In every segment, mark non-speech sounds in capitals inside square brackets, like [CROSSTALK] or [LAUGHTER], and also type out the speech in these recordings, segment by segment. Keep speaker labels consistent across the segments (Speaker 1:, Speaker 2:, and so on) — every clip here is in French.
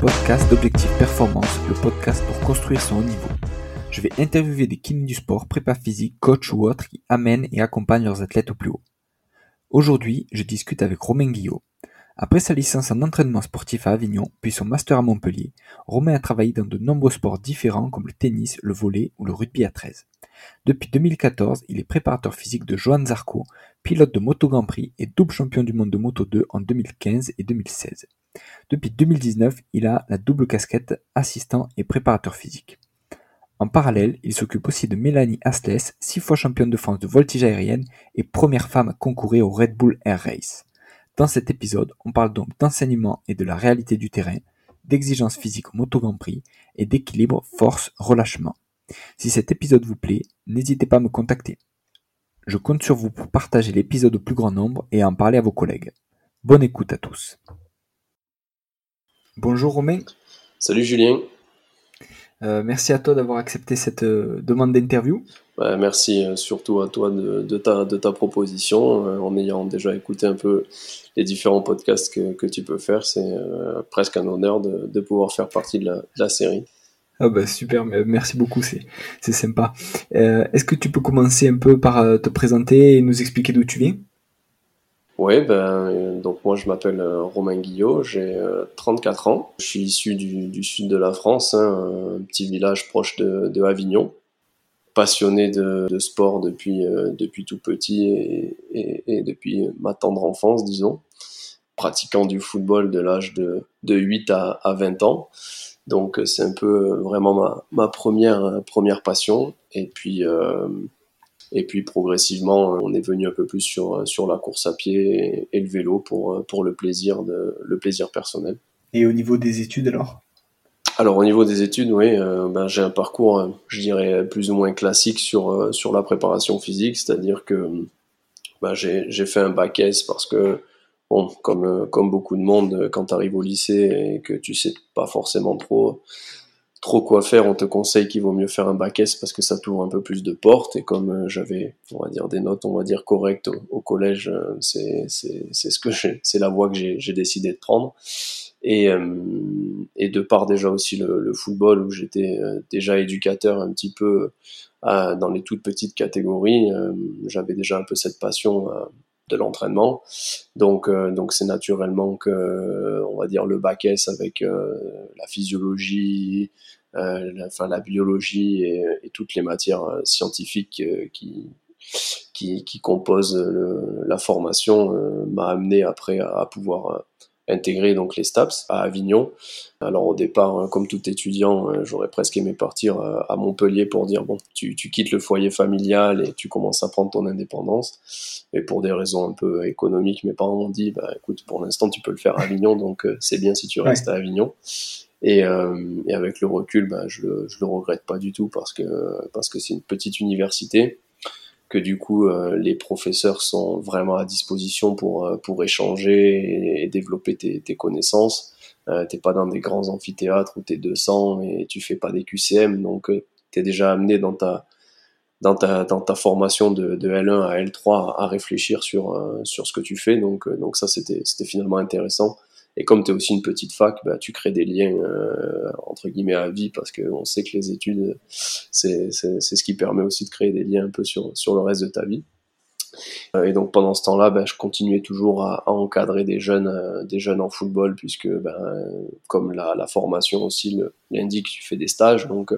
Speaker 1: podcast d'Objectif Performance, le podcast pour construire son haut niveau. Je vais interviewer des kinés du sport, prépa physique, coach ou autres qui amènent et accompagnent leurs athlètes au plus haut. Aujourd'hui, je discute avec Romain Guillot. Après sa licence en entraînement sportif à Avignon, puis son master à Montpellier, Romain a travaillé dans de nombreux sports différents comme le tennis, le volley ou le rugby à 13. Depuis 2014, il est préparateur physique de Johan Zarco, pilote de Moto Grand Prix et double champion du monde de Moto 2 en 2015 et 2016. Depuis 2019, il a la double casquette assistant et préparateur physique. En parallèle, il s'occupe aussi de Mélanie Asles, six fois championne de France de voltige aérienne et première femme à concourir au Red Bull Air Race. Dans cet épisode, on parle donc d'enseignement et de la réalité du terrain, d'exigences physiques au Moto Grand Prix et d'équilibre force-relâchement. Si cet épisode vous plaît, n'hésitez pas à me contacter. Je compte sur vous pour partager l'épisode au plus grand nombre et en parler à vos collègues. Bonne écoute à tous. Bonjour Romain.
Speaker 2: Salut Julien.
Speaker 1: Euh, merci à toi d'avoir accepté cette euh, demande d'interview.
Speaker 2: merci euh, surtout à toi de, ta, de ta, proposition. en ayant déjà écouté un peu les différents podcasts que, tu peux faire, c'est presque un honneur de, pouvoir faire partie de la, série.
Speaker 1: Ah bah super, merci beaucoup, c'est sympa. Est-ce que tu peux commencer un peu par te présenter et nous expliquer d'où tu viens?
Speaker 2: Oui, ben, euh, donc moi je m'appelle euh, Romain Guillot, j'ai 34 euh, ans. Je suis issu du, sud de la France, hein, un petit village proche de, Avignon. Passionné de, sport depuis, depuis tout petit et, et, et, depuis ma tendre enfance, disons. Pratiquant du football de l'âge de, de 8 à, à 20 ans. Donc c'est un peu vraiment ma, ma première, première passion. Et puis et puis progressivement, on est venu un peu plus sur, sur la course à pied et, le vélo pour, pour le, plaisir de, le plaisir personnel.
Speaker 1: Et au niveau des études alors?
Speaker 2: Alors au niveau des études, oui, euh, ben, j'ai un parcours, euh, je dirais, plus ou moins classique sur, euh, sur la préparation physique, c'est-à-dire que ben, j'ai fait un bac S parce que, bon, comme, comme beaucoup de monde, quand tu arrives au lycée et que tu sais pas forcément trop trop quoi faire, on te conseille qu'il vaut mieux faire un bac S parce que ça t'ouvre un peu plus de portes. Et comme euh, j'avais, on va dire, des notes, on va dire, correctes au, collège, euh, c'est, ce que c'est la voie que j'ai, décidé de prendre. Et, euh, et de part déjà aussi le, le football où j'étais déjà éducateur un petit peu dans les toutes petites catégories, j'avais déjà un peu cette passion de l'entraînement. Donc, donc c'est naturellement que, on va dire, le bac avec la physiologie, euh, la, biologie et, toutes les matières euh, scientifiques euh, qui, qui, composent la formation m'a amené après à, pouvoir intégrer donc les STAPS à Avignon. Alors au départ, hein, comme tout étudiant, j'aurais presque aimé partir à Montpellier pour dire bon, tu, tu, quittes le foyer familial et tu commences à prendre ton indépendance. Et pour des raisons un peu économiques, mes parents m'ont dit bah écoute, pour l'instant tu peux le faire à Avignon, donc c'est bien si tu restes à Avignon. Et, euh, et, avec le recul, ben, je, le, je le regrette pas du tout parce que parce que c'est une petite université, que du coup euh, les professeurs sont vraiment à disposition pour euh, pour échanger et, développer tes, tes connaissances. Euh, t'es pas dans des grands amphithéâtres où t'es 200 et tu fais pas des QCM, donc euh, t'es déjà amené dans ta dans ta, dans ta formation de, de L1 à L3 à réfléchir sur, sur ce que tu fais. Donc, donc ça, c'était finalement intéressant. Et comme tu es aussi une petite fac, bah, tu crées des liens euh, entre guillemets à vie parce qu'on sait que les études, c'est ce qui permet aussi de créer des liens un peu sur, sur le reste de ta vie. Euh, et donc pendant ce temps-là, bah, je continuais toujours à, encadrer des jeunes, euh, des jeunes en football puisque ben, comme la, la formation aussi l'indique, tu fais des stages. Donc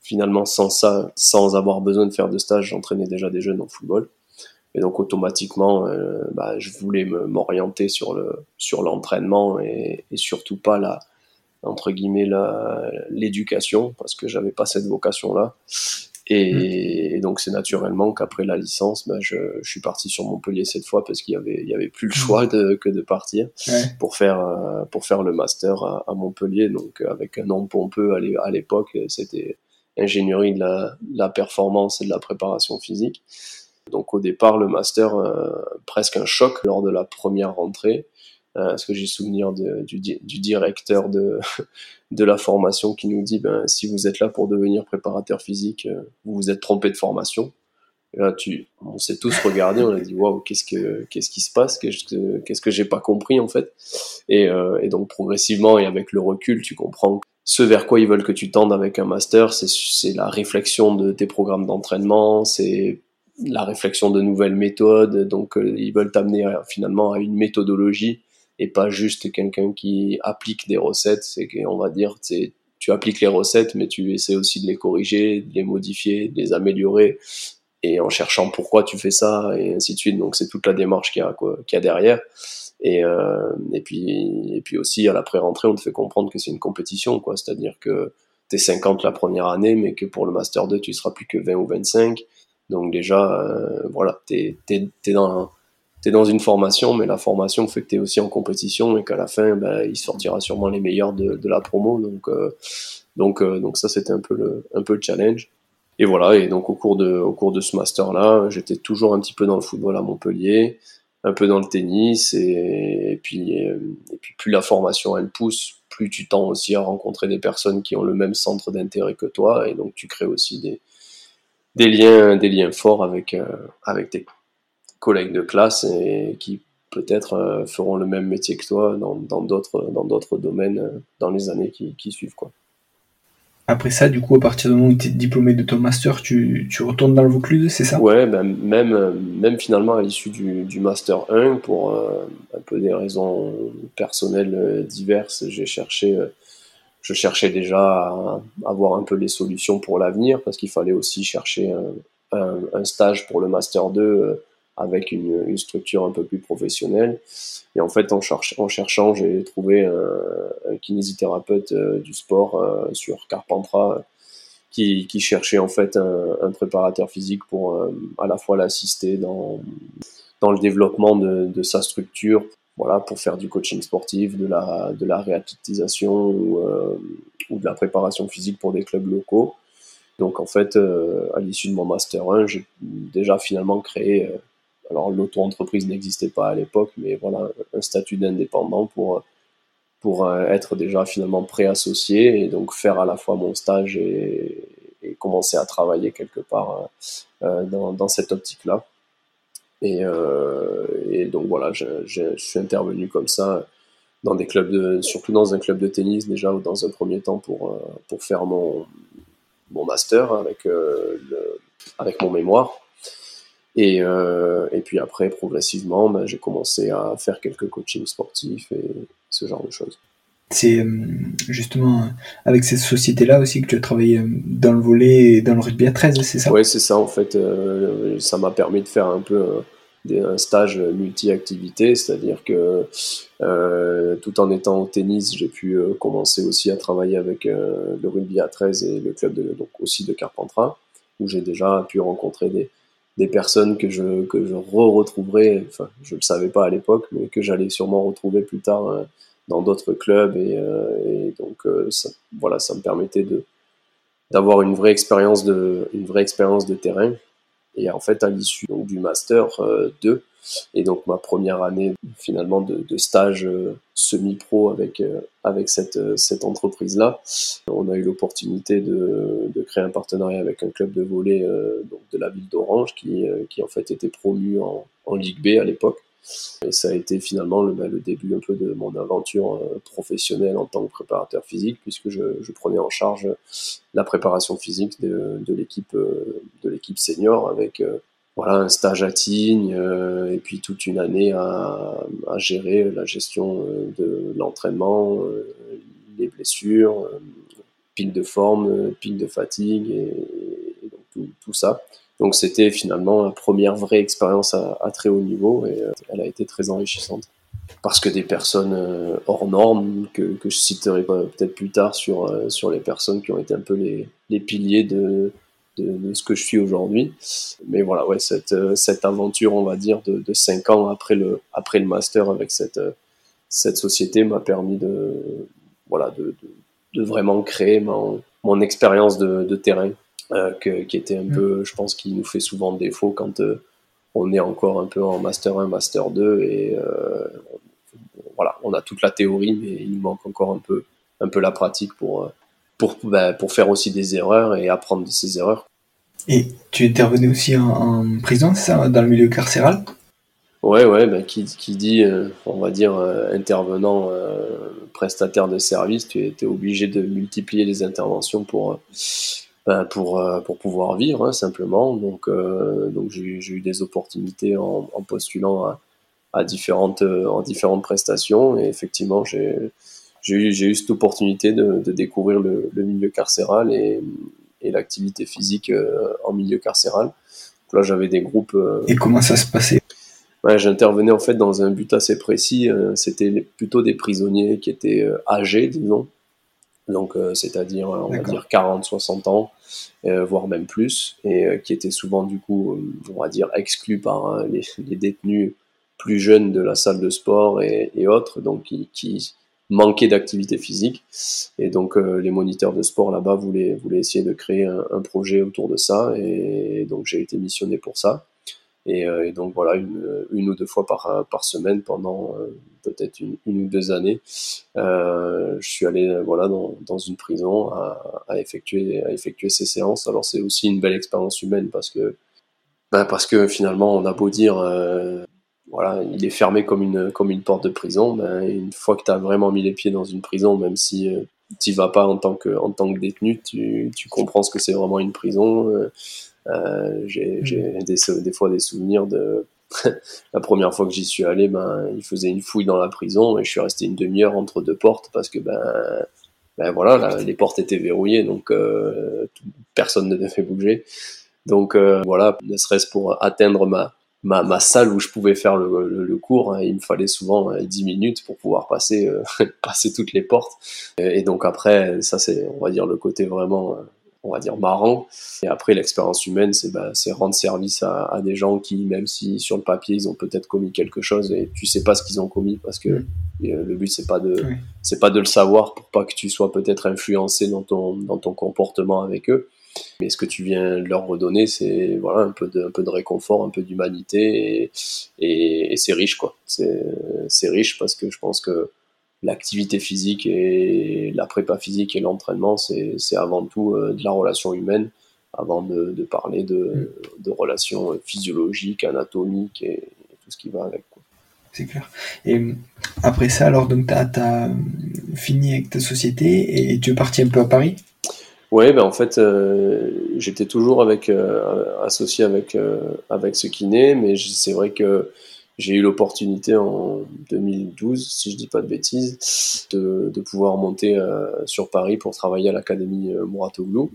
Speaker 2: finalement sans ça, sans avoir besoin de faire de stage, j'entraînais déjà des jeunes en football. Et donc automatiquement, euh, bah, je voulais m'orienter sur le sur l'entraînement et, et, surtout pas la entre guillemets l'éducation parce que j'avais pas cette vocation là. Et, mmh. donc c'est naturellement qu'après la licence, bah, je, je, suis parti sur Montpellier cette fois parce qu'il y avait il y avait plus le mmh. choix de, que de partir pour faire euh, pour faire le master à, à, Montpellier. Donc avec un nom pompeux à l'époque, c'était ingénierie de la, de la performance et de la préparation physique. Donc au départ, le master, euh, presque un choc lors de la première rentrée. Euh, parce que j'ai souvenir de, du, du, directeur de, [LAUGHS] de la formation qui nous dit ben, si vous êtes là pour devenir préparateur physique, euh, vous vous êtes trompé de formation. là, tu, on s'est tous regardé, on a dit waouh, qu'est-ce que, qu'est-ce qui se passe, qu'est-ce que, qu'est-ce que j'ai pas compris en fait? Et, euh, et, donc progressivement et avec le recul, tu comprends ce vers quoi ils veulent que tu tendes avec un master, c'est, c'est la réflexion de tes programmes d'entraînement, c'est la réflexion de nouvelles méthodes. Donc euh, ils veulent t'amener finalement à une méthodologie et pas juste quelqu'un qui applique des recettes. C'est qu'on va dire, tu appliques les recettes, mais tu essaies aussi de les corriger, de les modifier, de les améliorer et en cherchant pourquoi tu fais ça et ainsi de suite. Donc c'est toute la démarche qu'il y a, a derrière. Et, euh, et puis et puis aussi à la pré-rentrée, on te fait comprendre que c'est une compétition, quoi. C'est-à-dire que t'es 50 la première année, mais que pour le master 2, tu seras plus que 20 ou 25. Donc déjà, euh, voilà, t'es t'es dans t'es dans une formation, mais la formation fait que t'es aussi en compétition et qu'à la fin, ben, il sortira sûrement les meilleurs de, de la promo. Donc euh, donc euh, donc ça c'était un peu le un peu le challenge. Et voilà, et donc au cours de, au cours de ce master-là, j'étais toujours un petit peu dans le football à Montpellier, un peu dans le tennis, et, puis, et puis plus la formation elle pousse, plus tu tends aussi à rencontrer des personnes qui ont le même centre d'intérêt que toi, et donc tu crées aussi des, des liens, des liens forts avec, euh, avec tes collègues de classe et qui peut-être euh, feront le même métier que toi dans d'autres dans d'autres domaines euh, dans les années qui, qui suivent quoi.
Speaker 1: Après ça, du coup, à partir du moment où tu es diplômé de ton master, tu, tu retournes dans le Vaucluse, c'est ça?
Speaker 2: Ouais, ben, même, même finalement à l'issue du, du, Master 1, pour euh, un peu des raisons personnelles diverses, j'ai cherché, euh, je cherchais déjà à avoir un peu les solutions pour l'avenir, parce qu'il fallait aussi chercher un, stage pour le Master 2 avec une, structure un peu plus professionnelle. Et en fait, en, cherch en cherchant, j'ai trouvé un, kinésithérapeute euh, du sport euh, sur Carpentras qui, cherchait en fait un, préparateur physique pour euh, à la fois l'assister dans, dans le développement de, sa structure, voilà, pour faire du coaching sportif, de la, de la ou, ou de la préparation physique pour des clubs locaux. Donc en fait, à l'issue de mon master 1, j'ai déjà finalement créé alors l'auto-entreprise n'existait pas à l'époque, mais voilà, un statut d'indépendant pour, pour euh, être déjà finalement pré-associé et donc faire à la fois mon stage et, et commencer à travailler quelque part euh, dans, dans, cette optique-là. Et, euh, et, donc voilà, je, suis intervenu comme ça dans des clubs surtout dans un club de tennis déjà ou dans un premier temps pour, euh, pour faire mon, mon master avec, euh, avec mon mémoire. Et, et puis après, progressivement, ben, j'ai commencé à faire quelques coachings sportifs et ce genre de choses.
Speaker 1: C'est euh, justement avec cette société-là aussi que tu as travaillé euh, dans le volet et dans le rugby à 13, c'est ça?
Speaker 2: Oui, c'est ça en fait. Euh, ça m'a permis de faire un peu un stage multi-activité, c'est-à-dire que tout en étant au tennis, j'ai pu commencer aussi à travailler avec le rugby à 13 et le club donc aussi de Carpentras, où j'ai déjà pu rencontrer des, des personnes que je, que je re-retrouverai, enfin, je ne le savais pas à l'époque, mais que j'allais sûrement retrouver plus tard dans d'autres clubs. Et, euh, et donc, euh, ça, voilà, ça me permettait de d'avoir une vraie expérience de, une vraie expérience de terrain. Et en fait, à l'issue du master 2, et donc ma première année finalement de, de stage euh, semi-pro avec, euh, avec cette, euh, cette entreprise-là. On a eu l'opportunité de, de, créer un partenariat avec un club de volley donc de la ville d'Orange qui, qui en fait était promu en, en Ligue B à l'époque. Et ça a été finalement le, bah, le, début un peu de mon aventure professionnelle en tant que préparateur physique, puisque je, prenais en charge la préparation physique de, de l'équipe senior avec voilà un stage à Tignes euh, et puis toute une année à, gérer la gestion euh, de l'entraînement, euh, les blessures, euh, pic de forme, euh, pic de fatigue et, donc tout, ça. Donc c'était finalement la première vraie expérience à, très haut niveau et elle a été très enrichissante. Parce que des personnes hors normes, que, je citerai peut-être plus tard sur, sur les personnes qui ont été un peu les, les piliers de, de, ce que je suis aujourd'hui. Mais voilà, ouais, cette, euh, cette aventure, on va dire, de, de cinq ans après le, après le master avec cette, euh, cette société m'a permis de, voilà, de, de, vraiment créer mon, mon expérience de terrain, euh, que, qui était un mmh. peu, je pense, qui nous fait souvent défaut quand euh, on est encore un peu en master 1, master 2 et euh, voilà, on a toute la théorie, mais il manque encore un peu, un peu la pratique pour, pour, bah, pour faire aussi des erreurs et apprendre de ces erreurs.
Speaker 1: Et tu intervenais aussi en, prison, ça, dans le milieu carcéral?
Speaker 2: Ouais, ouais, ben, qui, qui, dit, euh, on va dire, euh, intervenant, euh, prestataire de service, tu es, obligé de multiplier les interventions pour, ben, pour, pour pouvoir vivre, hein, simplement. Donc, donc j'ai eu des opportunités en, postulant à, à, différentes, en différentes prestations. Et effectivement, j'ai eu, eu cette opportunité de, de découvrir le, le, milieu carcéral et, et l'activité physique en milieu carcéral. Donc là, j'avais des groupes.
Speaker 1: et comment ça se passait?
Speaker 2: J'intervenais en fait dans un but assez précis. Euh, c'était plutôt des prisonniers qui étaient euh, âgés, disons. Donc, euh, c'est-à-dire, on va dire 40, 60 ans, voire même plus, et qui étaient souvent, du coup, on va dire, exclus par les, détenus plus jeunes de la salle de sport et, autres, donc qui, qui manquaient d'activité physique. Et donc, les moniteurs de sport là-bas voulaient, voulaient essayer de créer un, un, projet autour de ça, et donc j'ai été missionné pour ça. Euh, et, donc voilà, une, ou deux fois par, euh, semaine pendant euh, peut-être une, ou deux années, je suis allé voilà dans, une prison à, effectuer ces séances. Alors c'est aussi une belle expérience humaine parce que ben parce que finalement on a beau dire voilà, il est fermé comme une, comme une porte de prison. Ben, une fois que tu as vraiment mis les pieds dans une prison, même si tu vas pas en tant que, détenu, tu comprends ce que c'est vraiment une prison. Euh, j'ai mm. des, des, fois des souvenirs de [LAUGHS] la première fois que j'y suis allé, ben, il faisait une fouille dans la prison et je suis resté une demi-heure entre deux portes parce que ben, ben voilà, les portes étaient verrouillées, donc euh, personne ne devait bouger. Donc euh, voilà, ne serait-ce pour atteindre ma, ma, ma, salle où je pouvais faire le, le, cours, hein, il me fallait souvent 10 minutes pour pouvoir passer, [LAUGHS] passer toutes les portes. Et, et donc après, ça c'est, on va dire, le côté vraiment on va dire marrant. Et après, l'expérience humaine, c'est bah, rendre service à, des gens qui, même si sur le papier ils ont peut-être commis quelque chose et tu sais pas ce qu'ils ont commis parce que mm. euh, le but c'est pas de c'est pas de le savoir pour pas que tu sois peut-être influencé dans ton dans ton comportement avec eux. Mais ce que tu viens leur redonner, c'est voilà un peu de un peu de réconfort, un peu d'humanité et, et c'est riche quoi. C'est riche parce que je pense que l'activité physique et la prépa physique et l'entraînement, c'est avant tout euh, de la relation humaine, avant de, parler mm. de, relations physiologiques, anatomiques et, tout ce qui va avec.
Speaker 1: C'est clair. Et euh, après ça, alors, donc, tu as, fini avec ta société et tu es parti un peu à Paris?
Speaker 2: Ouais, ben en fait, euh, j'étais toujours avec, associé avec, avec ce kiné, mais c'est vrai que j'ai eu l'opportunité en 2012, si je dis pas de bêtises, de, de pouvoir monter euh, sur Paris pour travailler à l'académie euh, Mouratoglou.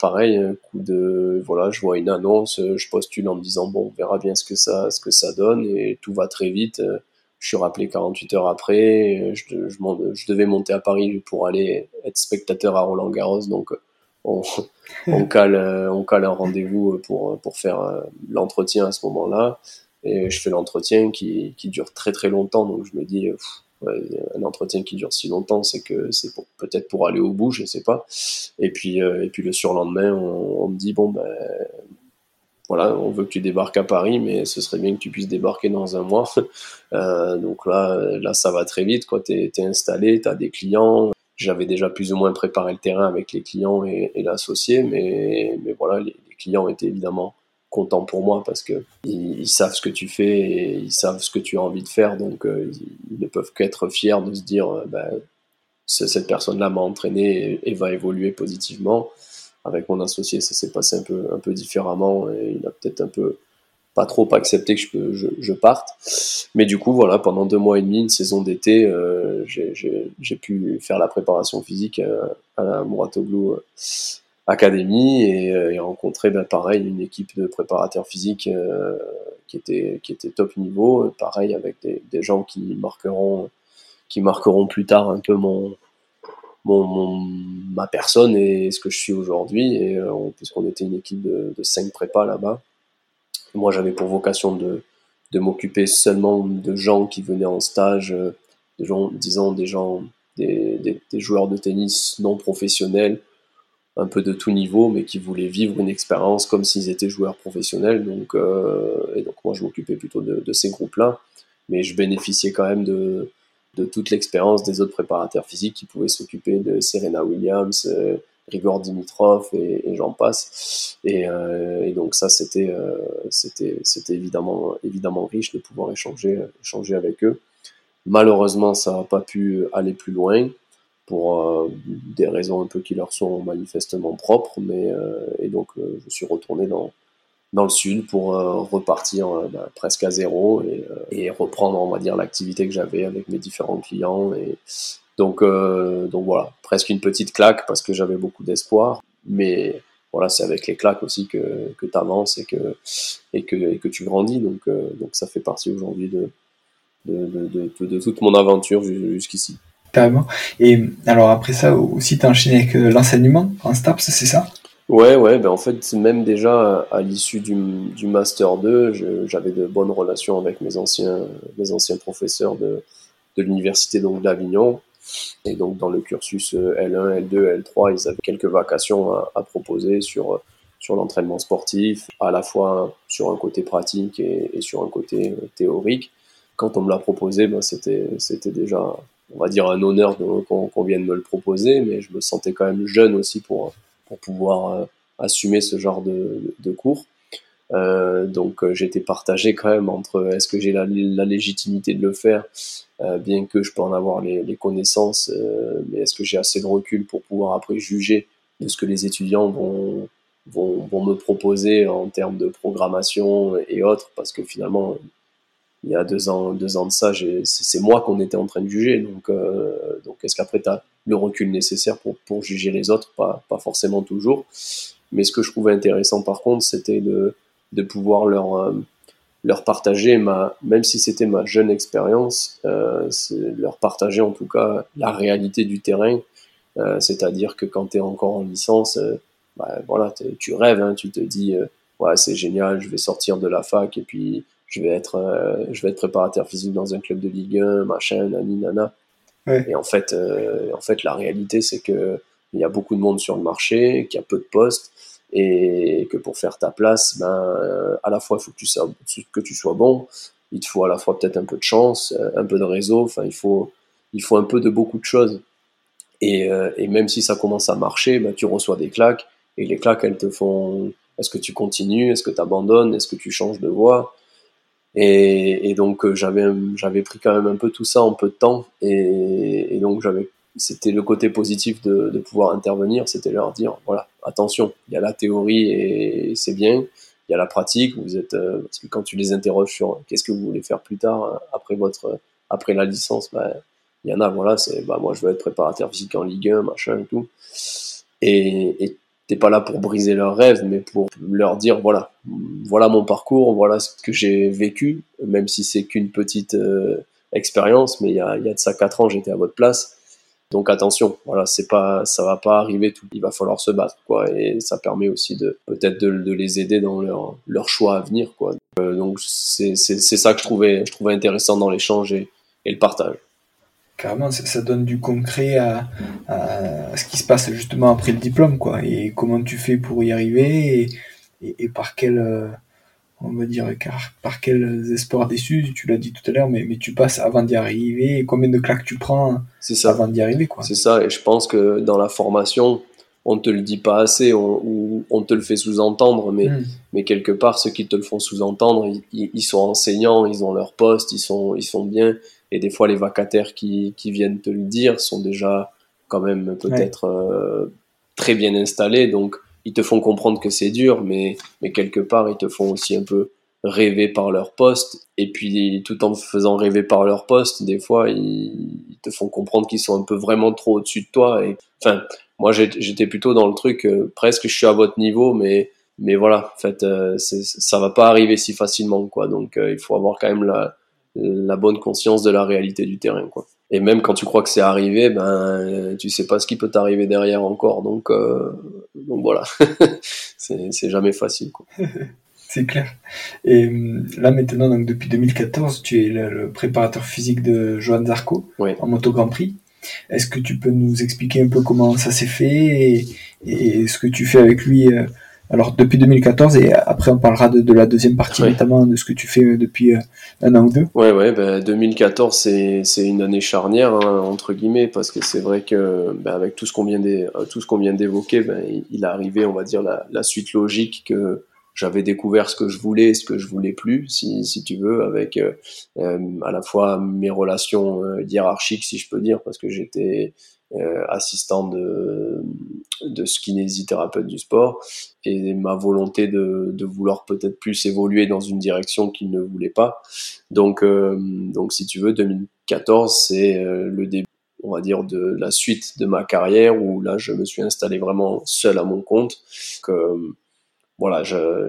Speaker 2: Pareil, un coup de voilà, je vois une annonce, je postule en me disant bon, on verra bien ce que ça, ce que ça donne et tout va très vite. Je suis rappelé 48 heures après, je, je, je devais monter à Paris pour aller être spectateur à Roland Garros, donc on, [LAUGHS] on cale, on cale un rendez-vous pour pour faire euh, l'entretien à ce moment-là. Et je fais l'entretien qui, qui, dure très très longtemps, donc je me dis, un entretien qui dure si longtemps, c'est que c'est peut-être pour aller au bout, je sais pas. Et puis, euh, et puis le surlendemain, on, me dit, bon, ben voilà, on veut que tu débarques à Paris, mais ce serait bien que tu puisses débarquer dans un mois. [LAUGHS] Euh, donc là, là, ça va très vite. T'es es installé, t'as des clients. J'avais déjà plus ou moins préparé le terrain avec les clients et, l'associé, mais, mais voilà, les, clients étaient évidemment content pour moi parce que ils, savent ce que tu fais et ils savent ce que tu as envie de faire. Donc euh, ils, ne peuvent qu'être fiers de se dire euh, bah, cette personne-là m'a entraîné et, va évoluer positivement. Avec mon associé ça s'est passé un peu un peu différemment et il a peut-être un peu pas trop accepté que je, parte. Mais du coup voilà pendant deux mois et demi une saison d'été euh, j'ai pu faire la préparation physique à, la Mouratoglou académie et, euh, et rencontrer ben, pareil une équipe de préparateurs physiques euh, qui était qui était top niveau. Pareil avec des, des, gens qui marqueront qui marqueront plus tard un peu mon mon, ma personne et ce que je suis aujourd'hui. Et euh, puisqu'on était une équipe de, de cinq prépas là-bas moi j'avais pour vocation de de m'occuper seulement de gens qui venaient en stage des gens disons des gens des, des, des joueurs de tennis non professionnels un peu de tout niveau, mais qui voulaient vivre une expérience comme s'ils étaient joueurs professionnels. Donc, euh, et donc moi, je m'occupais plutôt de, ces groupes-là, mais je bénéficiais quand même de, de toute l'expérience des autres préparateurs physiques qui pouvaient s'occuper de Serena Williams, Grigor Dimitrov et, j'en passe. Et, et, donc ça, c'était c'était c'était évidemment évidemment riche de pouvoir échanger échanger avec eux. Malheureusement, ça n'a pas pu aller plus loin pour euh, des raisons un peu qui leur sont manifestement propres. Mais, euh, et donc, euh, je suis retourné dans, dans le sud pour repartir bah, presque à zéro et, reprendre, on va dire, l'activité que j'avais avec mes différents clients. Et donc, donc voilà, presque une petite claque parce que j'avais beaucoup d'espoir. Mais voilà, c'est avec les claques aussi que, que tu avances et que, et, que, que tu grandis. Donc, donc ça fait partie aujourd'hui de, de, de, de toute mon aventure jusqu'ici.
Speaker 1: Carrément. Et alors après ça, aussi, tu as enchaîné avec euh, l'enseignement en STAPS, c'est ça?
Speaker 2: Ouais, ouais, ben en fait, même déjà à l'issue du, du, Master 2, j'avais de bonnes relations avec mes anciens, mes anciens professeurs de, de l'université d'Avignon. Et donc, dans le cursus L1, L2, L3, ils avaient quelques vacations à, proposer sur, sur l'entraînement sportif, à la fois sur un côté pratique et, sur un côté théorique. Quand on me l'a proposé, ben c'était déjà on va dire un honneur qu'on vienne me le proposer, mais je me sentais quand même jeune aussi pour, pour pouvoir euh, assumer ce genre de, de cours. Euh, donc euh, j'étais partagé quand même entre est-ce que j'ai la, légitimité de le faire, euh, bien que je peux en avoir les, les connaissances, euh, mais est-ce que j'ai assez de recul pour pouvoir après juger de ce que les étudiants vont, vont, vont me proposer en termes de programmation et autres, parce que finalement il y a deux ans, deux ans de ça, c'est moi qu'on était en train de juger. Donc, euh, donc est-ce qu'après, tu as le recul nécessaire pour, pour juger les autres? Pas, pas forcément toujours. Mais ce que je trouvais intéressant, par contre, c'était de, de pouvoir leur, euh, leur partager, ma, même si c'était ma jeune expérience, euh, leur partager en tout cas la réalité du terrain. C'est-à-dire que quand tu es encore en licence, bah, voilà, tu rêves, hein, tu te dis, ouais, c'est génial, je vais sortir de la fac et puis je vais être, euh, je vais être préparateur physique dans un club de Ligue 1, machin, nani, nana. Et en fait, euh, en fait, la réalité, c'est que il y a beaucoup de monde sur le marché, qu'il y a peu de postes, et que pour faire ta place, ben, euh, à la fois, il faut que tu, sois, que tu sois bon, il te faut à la fois peut-être un peu de chance, un peu de réseau, enfin, il faut, il faut un peu de beaucoup de choses. Et, et même si ça commence à marcher, ben, tu reçois des claques, et les claques, elles te font, est-ce que tu continues, est-ce que tu abandonnes, est-ce que tu changes de voie, et, et donc euh, j'avais j'avais pris quand même un peu tout ça en peu de temps et, et donc j'avais c'était le côté positif de, de pouvoir intervenir, c'était leur dire voilà attention, il y a la théorie et c'est bien, il y a la pratique. Vous êtes euh, parce que quand tu les interroges sur qu'est-ce que vous voulez faire plus tard euh, après votre après la licence, bah, il y en a voilà c'est bah moi je veux être préparateur physique en Ligue 1 machin et tout. Et, et t'es pas là pour briser leurs rêves, mais pour leur dire voilà, voilà mon parcours, voilà ce que j'ai vécu, même si c'est qu'une petite euh, expérience, mais il y a, y a de ça quatre ans, j'étais à votre place. Donc attention, voilà, c'est pas, ça va pas arriver tout. Il va falloir se battre, quoi, et ça permet aussi de peut-être de, de, les aider dans leur, leur choix à venir, quoi. Euh, donc c'est ça que je trouvais, je trouvais intéressant dans l'échange et, et le partage
Speaker 1: carrément, ça, donne du concret à, ce qui se passe justement après le diplôme, quoi. Et comment tu fais pour y arriver et, et, par quel, euh, on va dire, par quels espoirs déçus, tu l'as dit tout à l'heure, mais, mais tu passes avant d'y arriver et combien de claques tu prends ça. avant d'y arriver, quoi.
Speaker 2: C'est ça, et je pense que dans la formation, on te le dit pas assez, ou on, te le fait sous-entendre, mais, hmm. mais quelque part, ceux qui te le font sous-entendre, ils, ils, sont enseignants, ils ont leur poste, ils sont, ils sont bien, et des fois, les vacataires qui, qui viennent te le dire sont déjà quand même peut-être euh, très bien installés. Donc, ils te font comprendre que c'est dur, mais, mais quelque part, ils te font aussi un peu rêver par leur poste. Et puis, tout en faisant rêver par leur poste, des fois, ils, te font comprendre qu'ils sont un peu vraiment trop au-dessus de toi. Et, enfin, moi, j'étais plutôt dans le truc, euh, presque je suis à votre niveau, mais, mais voilà, en fait, euh, ça va pas arriver si facilement, quoi. Donc, euh, il faut avoir quand même la, la bonne conscience de la réalité du terrain, quoi. Et même quand tu crois que c'est arrivé, ben tu sais pas ce qui peut t'arriver derrière encore, donc euh, donc voilà, [LAUGHS] c'est jamais facile, [LAUGHS]
Speaker 1: c'est clair. Et hum, là maintenant, donc depuis 2014, tu es le, préparateur physique de Johan Zarco en moto Grand Prix. Est-ce que tu peux nous expliquer un peu comment ça s'est fait et, ce que tu fais avec lui euh, alors depuis 2014 et après on parlera de, la deuxième partie notamment de ce que tu fais depuis un an ou deux.
Speaker 2: Ouais ouais, ben 2014 c'est c'est une année charnière hein, entre guillemets parce que c'est vrai que ben, avec tout ce qu'on vient tout ce qu'on vient d'évoquer, ben, il est arrivé on va dire la, la suite logique que j'avais découvert ce que je voulais, ce que je voulais plus, si, si tu veux, avec euh, euh à la fois mes relations euh, hiérarchiques, si je peux dire, parce que j'étais euh, assistant de, de kinésithérapeute du sport, et ma volonté de, de vouloir peut-être plus évoluer dans une direction qu'il ne voulait pas. Donc, donc si tu veux, 2014, c'est le début on va dire de la suite de ma carrière où là je me suis installé vraiment seul à mon compte que voilà,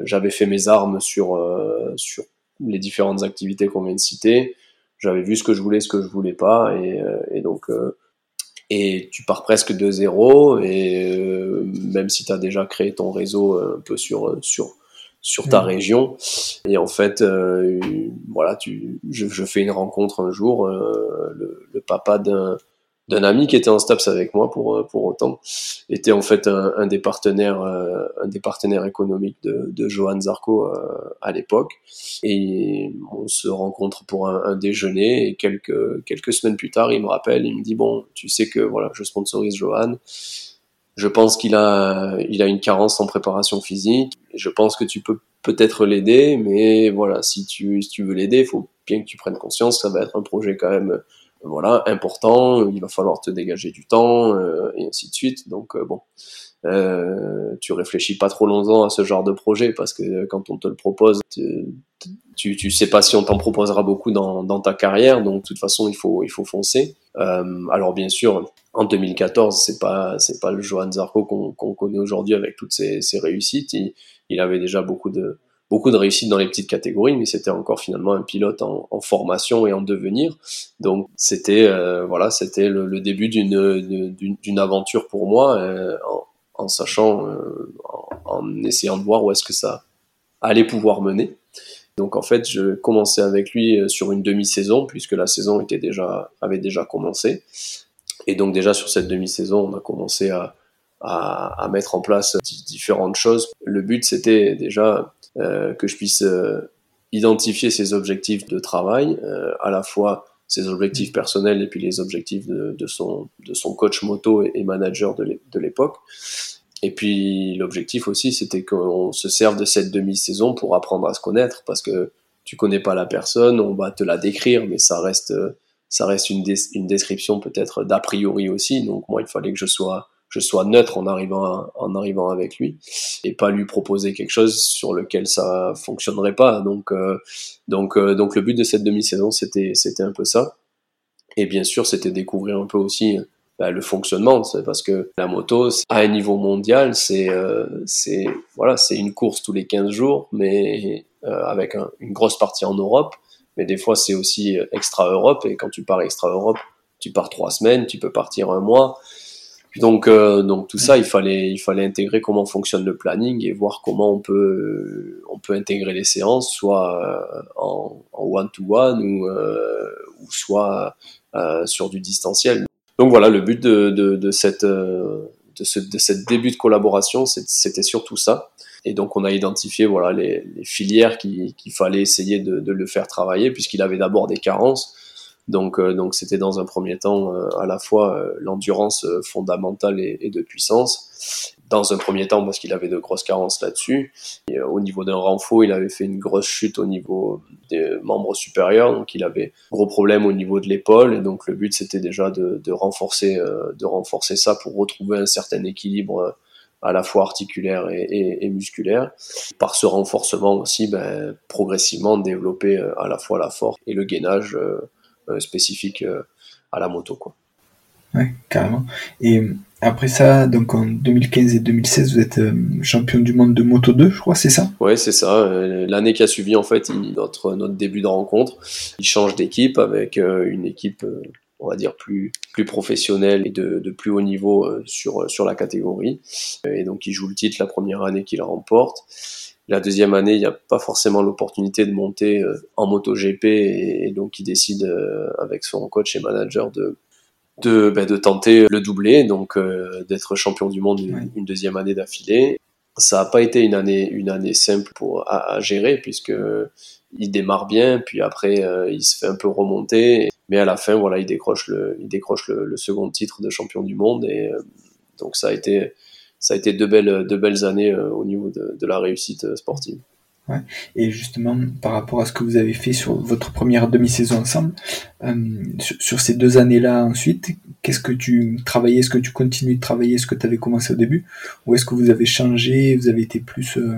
Speaker 2: j'avais fait mes armes sur, euh, sur les différentes activités qu'on vient de citer. J'avais vu ce que je voulais, ce que je voulais pas, et, euh, et donc euh, et tu pars presque de zéro. Et même si tu as déjà créé ton réseau un peu sur sur sur ta mmh. région, et en fait, voilà, tu, je, je, fais une rencontre un jour, le, le papa d'un d'un ami qui était en STAPS avec moi pour euh, pour autant était en fait un, un des partenaires euh, un des partenaires économiques de, de Johan Zarco euh, à l'époque. Et on se rencontre pour un, un, déjeuner et quelques quelques semaines plus tard il me rappelle il me dit bon tu sais que voilà je sponsorise Johan. Je pense qu'il a il a une carence en préparation physique. Je pense que tu peux peut-être l'aider mais voilà si tu si tu veux l'aider il faut bien que tu prennes conscience ça va être un projet quand même voilà, important, il va falloir te dégager du temps, euh, et ainsi de suite. Donc euh, bon, euh, tu réfléchis pas trop longtemps à ce genre de projet parce que quand on te le propose, tu, sais pas si on t'en proposera beaucoup dans, ta carrière, donc de toute façon il faut il faut foncer. alors bien sûr, en 2014, c'est pas c'est pas le Johan Zarco qu'on connaît aujourd'hui avec toutes ses, réussites. Il avait déjà beaucoup de beaucoup de réussite dans les petites catégories, mais c'était encore finalement un pilote en, formation et en devenir. Donc c'était euh, voilà, c'était le, début d'une d'une aventure pour moi, euh, en, en, sachant, euh, en, en, essayant de voir où est-ce que ça allait pouvoir mener. Donc en fait, je commençais avec lui euh, sur une demi-saison puisque la saison était déjà avait déjà commencé. Et donc déjà sur cette demi-saison, on a commencé à, à, à mettre en place différentes choses. Le but c'était déjà que je puisse euh, identifier ses objectifs de travail, euh, à la fois ses objectifs personnels et puis les objectifs de, de son, de son coach moto et, manager de l'époque. Et puis l'objectif aussi, c'était qu'on se serve de cette demi-saison pour apprendre à se connaître, parce que tu connais pas la personne, on va te la décrire, mais ça reste, ça reste une, une description peut-être d'a priori aussi. Donc moi, il fallait que je sois je sois neutre en arrivant en arrivant avec lui et pas lui proposer quelque chose sur lequel ça fonctionnerait pas. Donc euh, donc euh, donc le but de cette demi-saison c'était c'était un peu ça. Et bien sûr c'était découvrir un peu aussi bah, le fonctionnement. Parce que la moto à un niveau mondial c'est euh, c'est voilà c'est une course tous les 15 jours mais avec une grosse partie en Europe. Mais des fois c'est aussi extra Europe et quand tu pars extra Europe tu pars trois semaines tu peux partir un mois donc, euh, donc tout ça, il fallait, il fallait intégrer comment fonctionne le planning et voir comment on peut, euh, on peut intégrer les séances, soit euh, en one-to-one ou, ou soit sur du distanciel. Donc voilà, le but de, de, de cette, de, ce, de cette début de collaboration, c'était surtout ça. Et donc on a identifié voilà les, les filières qu'il fallait essayer de, de, le faire travailler, puisqu'il avait d'abord des carences donc, euh, donc c'était dans un premier temps euh, à la fois euh, l'endurance fondamentale et, de puissance. Dans un premier temps parce qu'il avait de grosses carences là-dessus. au niveau d'un renfort, il avait fait une grosse chute au niveau des membres supérieurs, donc il avait gros problème au niveau de l'épaule. Et donc le but c'était déjà de, renforcer, de renforcer ça pour retrouver un certain équilibre à la fois articulaire et, musculaire. Par ce renforcement aussi, ben, progressivement développer à la fois la force et le gainage spécifique euh, à la moto. Quoi.
Speaker 1: Ouais, carrément. Et euh, après ça, donc en 2015 et 2016, vous êtes champion du monde de Moto 2, je crois, c'est ça?
Speaker 2: Ouais, c'est ça. L'année qui a suivi, en fait, notre, notre début de rencontre, il change d'équipe avec une équipe, on va dire, plus, plus professionnelle et de, de plus haut niveau sur, sur la catégorie. Et donc, il joue le titre la première année qu'il remporte. La deuxième année, il n'y a pas forcément l'opportunité de monter euh, en MotoGP et, et donc il décide euh, avec son coach et manager de de, ben, de tenter le doublé, donc euh, d'être champion du monde une, deuxième année d'affilée. Ça n'a pas été une année, une année simple pour, à, gérer, puisque il démarre bien, puis après euh, il se fait un peu remonter, mais à la fin, voilà, il décroche le, il décroche le, second titre de champion du monde, et euh, donc ça a été, ça a été deux belles, deux belles années au niveau de, de la réussite sportive.
Speaker 1: Ouais. Et justement, par rapport à ce que vous avez fait sur votre première demi-saison ensemble, euh, sur, ces deux années-là ensuite, qu'est-ce que tu travaillais Est-ce que tu continues de travailler ce que tu avais commencé au début Ou est-ce que vous avez changé Vous avez été plus, euh,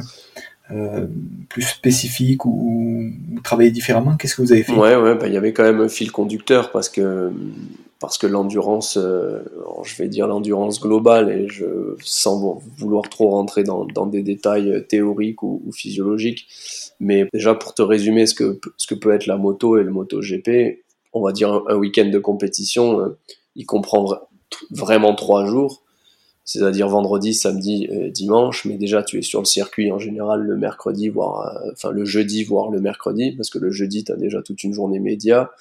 Speaker 1: euh, plus spécifique ou, ou travaillé différemment Qu'est-ce que vous avez fait?
Speaker 2: Ouais, ouais, bah, il y avait quand même un fil conducteur parce que parce que l'endurance, euh, je vais dire l'endurance globale, et je sans vouloir trop rentrer dans, dans des détails théoriques ou, ou, physiologiques, mais déjà pour te résumer ce que, ce que peut être la moto et le moto GP, on va dire un, week-end de compétition, euh, il comprend vraiment trois jours c'est-à-dire vendredi, samedi, dimanche, mais déjà tu es sur le circuit en général le mercredi, voire euh, enfin le jeudi, voire le mercredi, parce que le jeudi tu as déjà toute une journée média,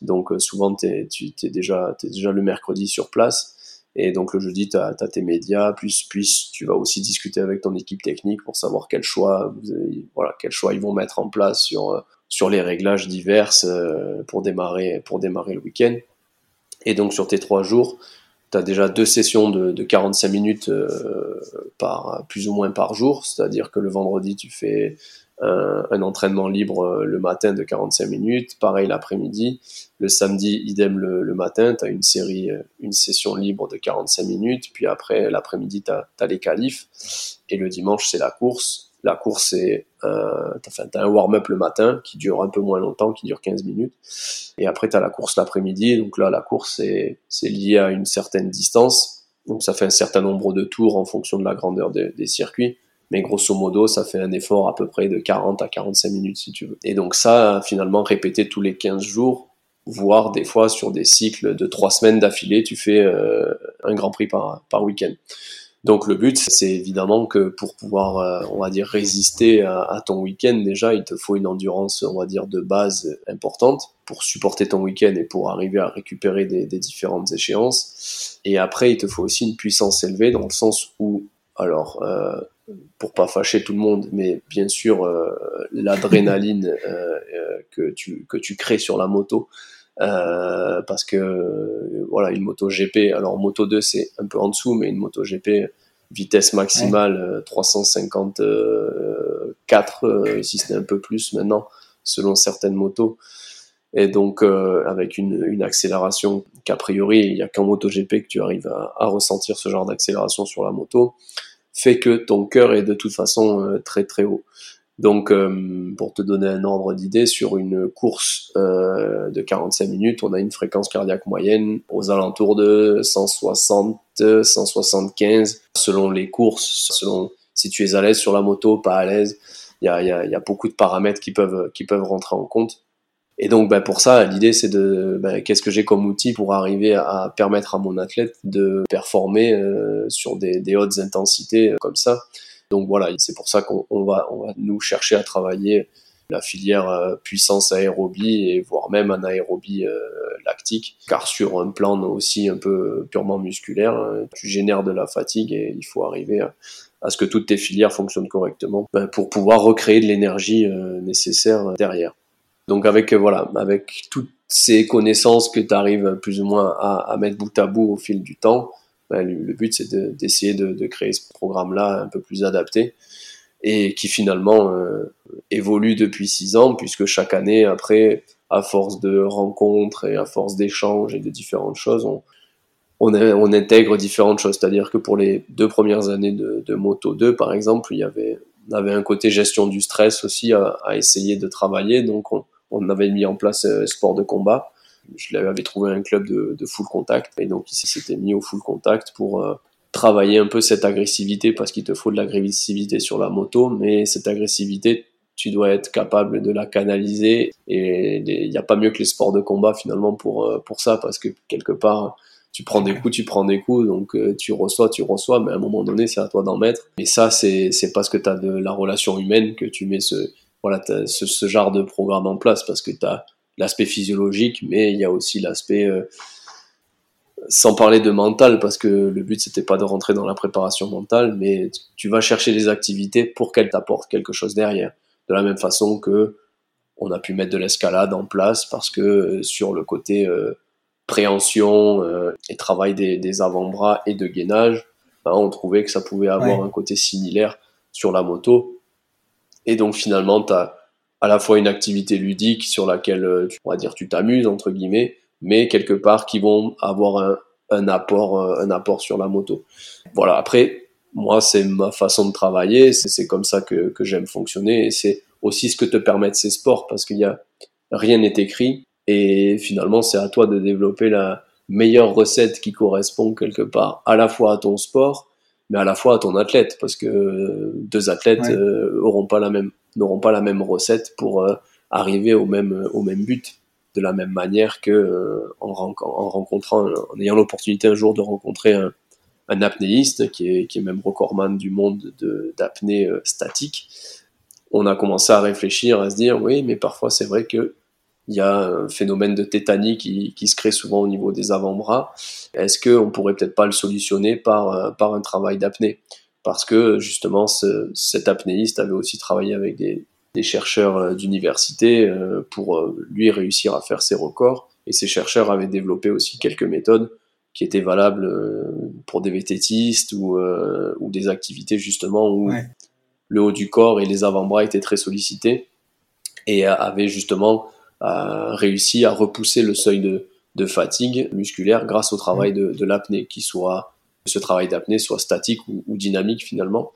Speaker 2: donc euh, souvent t'es, tu es déjà, es déjà le mercredi sur place, et donc le jeudi tu as, tes médias, plus, plus tu vas aussi discuter avec ton équipe technique pour savoir quel choix, voilà, quel choix ils vont mettre en place sur, euh, sur les réglages divers pour démarrer, pour démarrer le week-end. Et donc sur tes trois jours, tu as déjà deux sessions de, de 45 minutes euh, par plus ou moins par jour, c'est-à-dire que le vendredi tu fais un, entraînement libre euh, le matin de 45 minutes, pareil l'après-midi, le samedi idem le, matin, tu as une série, euh, une session libre de 45 minutes, puis après l'après-midi tu as, as, les qualifs, et le dimanche c'est la course, la course, c'est un warm-up le matin qui dure un peu moins longtemps, qui dure 15 minutes. Et après, tu as la course l'après-midi. Donc là, la course, c'est lié à une certaine distance. Donc ça fait un certain nombre de tours en fonction de la grandeur des circuits. Mais grosso modo, ça fait un effort à peu près de 40 à 45 minutes, si tu veux. Et donc ça, finalement, répété tous les 15 jours, voire des fois sur des cycles de 3 semaines d'affilée, tu fais euh, un Grand Prix par week-end. Donc le but, c'est évidemment que pour pouvoir, euh, on va dire, résister à, ton week-end, déjà, il te faut une endurance, on va dire, de base importante pour supporter ton week-end et pour arriver à récupérer des, différentes échéances. Et après, il te faut aussi une puissance élevée dans le sens où, alors, euh, pour pas fâcher tout le monde, mais bien sûr, euh, l'adrénaline que, tu, que tu crées sur la moto, parce que voilà une moto GP alors moto 2 c'est un peu en dessous mais une moto GP vitesse maximale 354 euh, si ce n'est un peu plus maintenant selon certaines motos. Et donc euh, avec une, une accélération qu'a priori il n'y a qu'en moto GP que tu arrives à, à ressentir ce genre d'accélération sur la moto fait que ton cœur est de toute façon très très haut donc, euh, pour te donner un ordre d'idée, sur une course euh, de 45 minutes, on a une fréquence cardiaque moyenne aux alentours de 160, 175, selon les courses, selon si tu es à l'aise sur la moto, pas à l'aise. Il y a, beaucoup de paramètres qui peuvent, rentrer en compte. Et donc, ben, pour ça, l'idée, c'est de ben, qu'est-ce que j'ai comme outil pour arriver à permettre à mon athlète de performer euh, sur des hautes intensités comme ça. Donc voilà, c'est pour ça qu'on va, on va nous chercher à travailler la filière euh, puissance aérobie et voire même un aérobie euh, lactique, car sur un plan aussi un peu purement musculaire, euh, tu génères de la fatigue et il faut arriver à, ce que toutes tes filières fonctionnent correctement ben, pour pouvoir recréer de l'énergie nécessaire derrière. Donc avec voilà, avec toutes ces connaissances que tu arrives plus ou moins à, à mettre bout à bout au fil du temps, bah, le, but c'est d'essayer de, créer ce programme-là un peu plus adapté et qui finalement euh, évolue depuis six ans puisque chaque année après à force de rencontres et à force d'échanges et de différentes choses on, intègre différentes choses. C'est à dire que pour les deux premières années de, Moto 2 par exemple il y avait on avait un côté gestion du stress aussi à, essayer de travailler. Donc on, on avait mis en place un sport de combat je l'avais trouvé un club de, de, full contact et donc il s'était mis au full contact pour euh, travailler un peu cette agressivité parce qu'il te faut de l'agressivité sur la moto, mais cette agressivité, tu dois être capable de la canaliser et il n'y a pas mieux que les sports de combat finalement pour, euh, pour ça parce que quelque part, tu prends des coups, tu prends des coups, donc euh, tu reçois, tu reçois, mais à un moment donné, c'est à toi d'en mettre. Et ça, c'est parce que tu as de la relation humaine que tu mets ce, voilà, ce, ce genre de programme en place parce que tu as l'aspect physiologique, mais il y a aussi l'aspect, euh, sans parler de mental, parce que le but c'était pas de rentrer dans la préparation mentale, mais tu vas chercher des activités pour qu'elles t'apportent quelque chose derrière. De la même façon que on a pu mettre de l'escalade en place parce que euh, sur le côté euh, préhension euh, et travail des, avant-bras et de gainage, ben, on trouvait que ça pouvait avoir un côté similaire sur la moto. Et donc finalement, tu as à la fois une activité ludique sur laquelle on va dire tu t'amuses entre guillemets, mais quelque part qui vont avoir un, un apport, euh, un apport sur la moto. Voilà. Après, moi, c'est ma façon de travailler, c'est comme ça que, que j'aime fonctionner, et c'est aussi ce que te permettent ces sports, parce qu'il y a rien n'est écrit, et finalement, c'est à toi de développer la meilleure recette qui correspond quelque part à la fois à ton sport, mais à la fois à ton athlète, parce que deux athlètes euh, auront pas la même, n'auront pas la même recette pour euh, arriver au même, au même but de la même manière que euh, en, rencontrant, en ayant l'opportunité un jour de rencontrer un, apnéiste qui est, qui est même recordman du monde d'apnée euh, statique, on a commencé à réfléchir, à se dire oui, mais parfois c'est vrai que il y a un phénomène de tétanie qui, qui se crée souvent au niveau des avant-bras. Est-ce qu'on pourrait peut-être pas le solutionner par, euh, par un travail d'apnée? Parce que justement, ce, cet apnéiste avait aussi travaillé avec des, des chercheurs euh, d'université euh, pour euh, lui réussir à faire ses records. Et ces chercheurs avaient développé aussi quelques méthodes qui étaient valables pour des vététistes ou, ou des activités justement où le haut du corps et les avant-bras étaient très sollicités et avaient justement réussi à repousser le seuil de, de fatigue musculaire grâce au travail de, de l'apnée, qui soit ce travail d'apnée soit statique ou, dynamique finalement.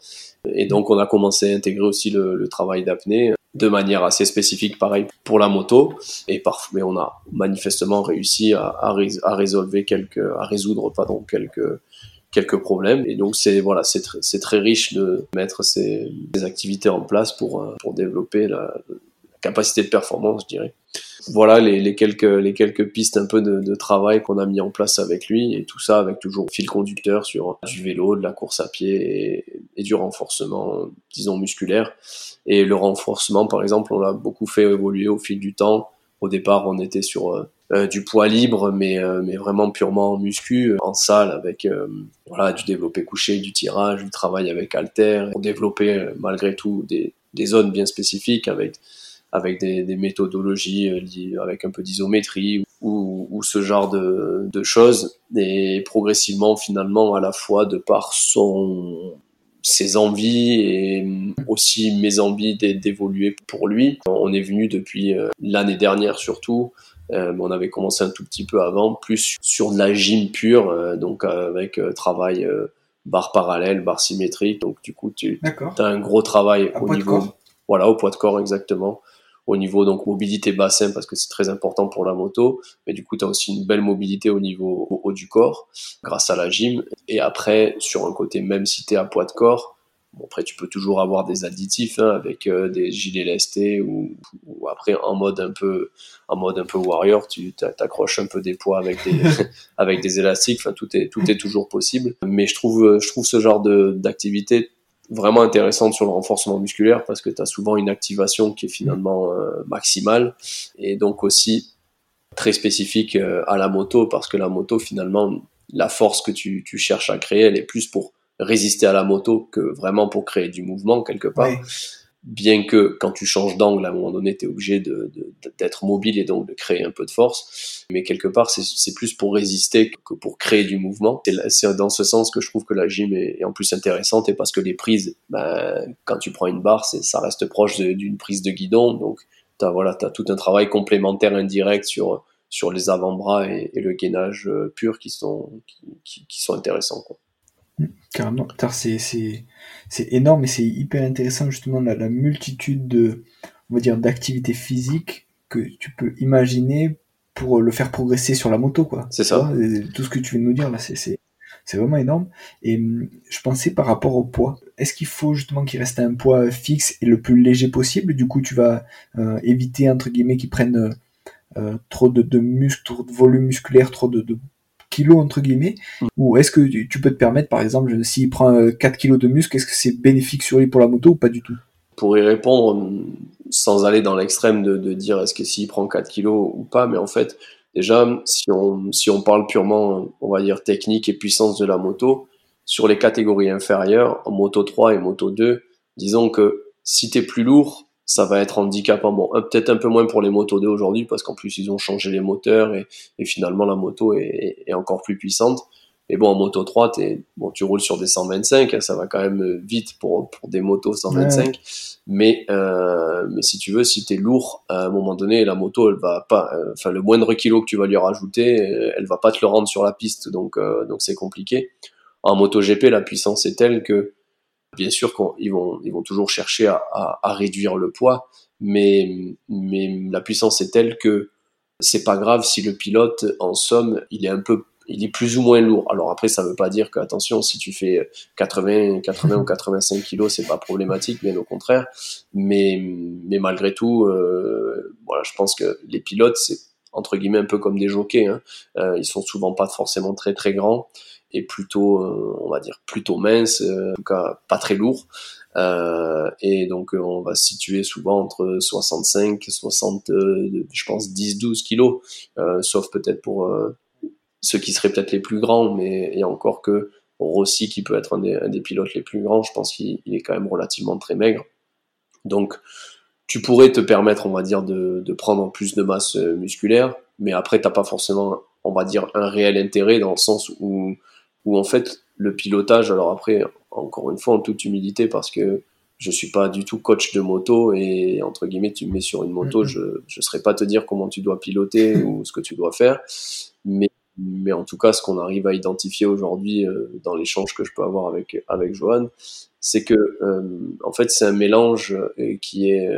Speaker 2: Et donc on a commencé à intégrer aussi le, travail d'apnée de manière assez spécifique, pareil pour la moto. Et parfois, mais on a manifestement réussi à, à, résolver quelques, à résoudre pardon quelques quelques problèmes. Et donc c'est voilà, c'est c'est très riche de mettre ces, activités en place pour pour développer la capacité de performance, je dirais voilà les, les, quelques, les quelques pistes un peu de, de travail qu'on a mis en place avec lui et tout ça avec toujours fil conducteur sur du vélo, de la course à pied et, du renforcement, disons, musculaire. Et le renforcement, par exemple, on l'a beaucoup fait évoluer au fil du temps. Au départ, on était sur euh, euh du poids libre, mais, euh, mais vraiment purement muscu, en salle, avec euh, voilà, du développé couché, du tirage, du travail avec halter, pour développer malgré tout des, des zones bien spécifiques avec avec des, des méthodologies euh, avec un peu d'isométrie ou, ou, ce genre de, de, choses. Et progressivement, finalement, à la fois de par son ses envies et aussi mes envies d'évoluer pour lui. On est venu depuis euh, l'année dernière surtout, euh, on avait commencé un tout petit peu avant, plus sur de la gym pure, euh, donc avec travail barre parallèle, barre symétrique. Donc du coup, tu as un gros travail au niveau, voilà, au poids de corps exactement au niveau donc mobilité bassin parce que c'est très important pour la moto, mais du coup tu as aussi une belle mobilité au niveau au haut du corps grâce à la gym. Et après sur un côté même si tu es à poids de corps, bon, après tu peux toujours avoir des additifs hein, avec euh, des gilets lestés ou, ou, après en mode un peu en mode un peu warrior, tu t'accroches un peu des poids avec des [LAUGHS] avec des élastiques, enfin tout est tout est toujours possible, mais je trouve je trouve ce genre de d'activité vraiment intéressante sur le renforcement musculaire parce que tu as souvent une activation qui est finalement euh, maximale et donc aussi très spécifique euh, à la moto parce que la moto finalement la force que tu, tu, cherches à créer elle est plus pour résister à la moto que vraiment pour créer du mouvement quelque part bien que quand tu changes d'angle, à un moment donné, tu es obligé d'être de, mobile et donc de créer un peu de force. Mais quelque part, c'est plus pour résister que pour créer du mouvement. C'est dans ce sens que je trouve que la gym est, en plus intéressante et parce que les prises, ben, quand tu prends une barre, ça reste proche d'une prise de guidon. Donc, tu as, voilà, as tout un travail complémentaire indirect sur, sur les avant-bras et, le gainage euh, pur qui sont, qui, sont intéressants. Quoi.
Speaker 1: Carrément, c'est, c'est, énorme et c'est hyper intéressant justement la, la multitude de, on va dire, d'activités physiques que tu peux imaginer pour le faire progresser sur la moto, quoi.
Speaker 2: C'est ça.
Speaker 1: Tout ce que tu viens de nous dire là, c'est, c'est, c'est vraiment énorme. Et hum, je pensais par rapport au poids, est-ce qu'il faut justement qu'il reste un poids fixe et le plus léger possible? Du coup, tu vas euh, éviter entre guillemets qu'ils prennent euh, trop de, de muscles, trop de volume musculaire, trop de, de kilos entre guillemets mm. ou est-ce que tu peux te permettre par exemple s'il prend 4 euh, kilos de muscle est-ce que c'est bénéfique sur lui pour la moto ou pas du tout?
Speaker 2: Pour y répondre sans aller dans l'extrême de, dire est-ce que s'il prend 4 kilos ou pas mais en fait Déjà, si on, si on parle purement, on va dire, technique et puissance de la moto, sur les catégories inférieures, en moto 3 et moto 2, disons que si tu es plus lourd, ça va être handicapant. Bon, peut-être un peu moins pour les motos 2 aujourd'hui, parce qu'en plus, ils ont changé les moteurs et, et finalement, la moto est, est, encore plus puissante. Et bon, en moto 3, es, bon, tu roules sur des 125, hein, ça va quand même vite pour, pour des motos 125. Mais, euh, mais si tu veux, si tu es lourd, à un moment donné, la moto, elle va pas, euh, enfin, le moindre kilo que tu vas lui rajouter, euh, elle va pas te le rendre sur la piste, donc, euh, donc c'est compliqué. En moto GP, la puissance est telle que, bien sûr, qu'ils vont, ils vont toujours chercher à, réduire le poids, mais, la puissance est telle que c'est pas grave si le pilote, en somme, il est un peu il est plus ou moins lourd. Alors après, ça veut pas dire que, attention, si tu fais 80, 80 ou 85 kilos, c'est pas problématique, bien au contraire. Mais, malgré tout, euh, je pense que les pilotes, c'est entre guillemets un peu comme des jockeys. Hein. Euh, ils sont souvent pas forcément très très grands et plutôt, euh, on va dire, plutôt minces, euh, en tout cas pas très lourds. Euh, et donc on va se situer souvent entre 65, 60, je pense 10, 12 kilos, sauf peut-être pour ceux qui seraient peut-être les plus grands, mais a encore que Rossi qui peut être un des, pilotes les plus grands, je pense qu'il est quand même relativement très maigre. Donc tu pourrais te permettre, on va dire, de, de prendre plus de masse musculaire, mais après t'as pas forcément, on va dire, un réel intérêt dans le sens où, où en fait le pilotage, alors après, encore une fois, en toute humilité, parce que je suis pas du tout coach de moto et entre guillemets tu me mets sur une moto, mm-hmm. je je saurais pas te dire comment tu dois piloter [LAUGHS] ou ce que tu dois faire, mais mais en tout cas, ce qu'on arrive à identifier aujourd'hui euh, dans l'échange que je peux avoir avec avec Johan, c'est que euh, en fait, c'est un mélange euh, qui est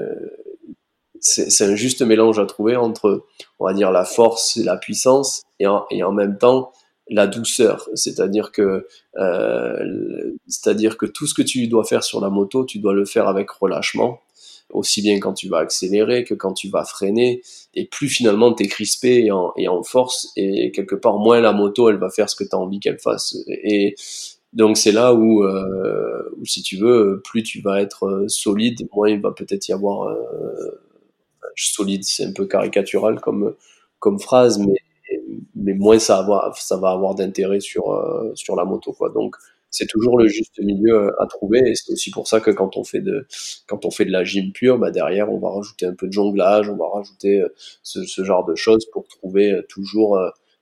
Speaker 2: c'est un juste mélange à trouver entre, on va dire, la force et la puissance, et en, et en même temps la douceur. C'est-à-dire que, euh, c'est-à-dire que tout ce que tu dois faire sur la moto, tu dois le faire avec relâchement aussi bien quand tu vas accélérer que quand tu vas freiner, et plus finalement tu es crispé et en, force, et quelque part moins la moto elle va faire ce que tu as envie qu'elle fasse. Et donc c'est là où, euh, où, si tu veux, plus tu vas être euh, solide, moins il va peut-être y avoir... Euh, solide, c'est un peu caricatural comme, comme phrase, mais, mais moins ça, va, ça va avoir d'intérêt sur, euh, sur la moto. Quoi. Donc c'est toujours le juste milieu euh, à trouver et c'est aussi pour ça que quand on fait de quand on fait de la gym pure bah derrière on va rajouter un peu de jonglage on va rajouter euh, ce, ce genre de choses pour trouver euh, toujours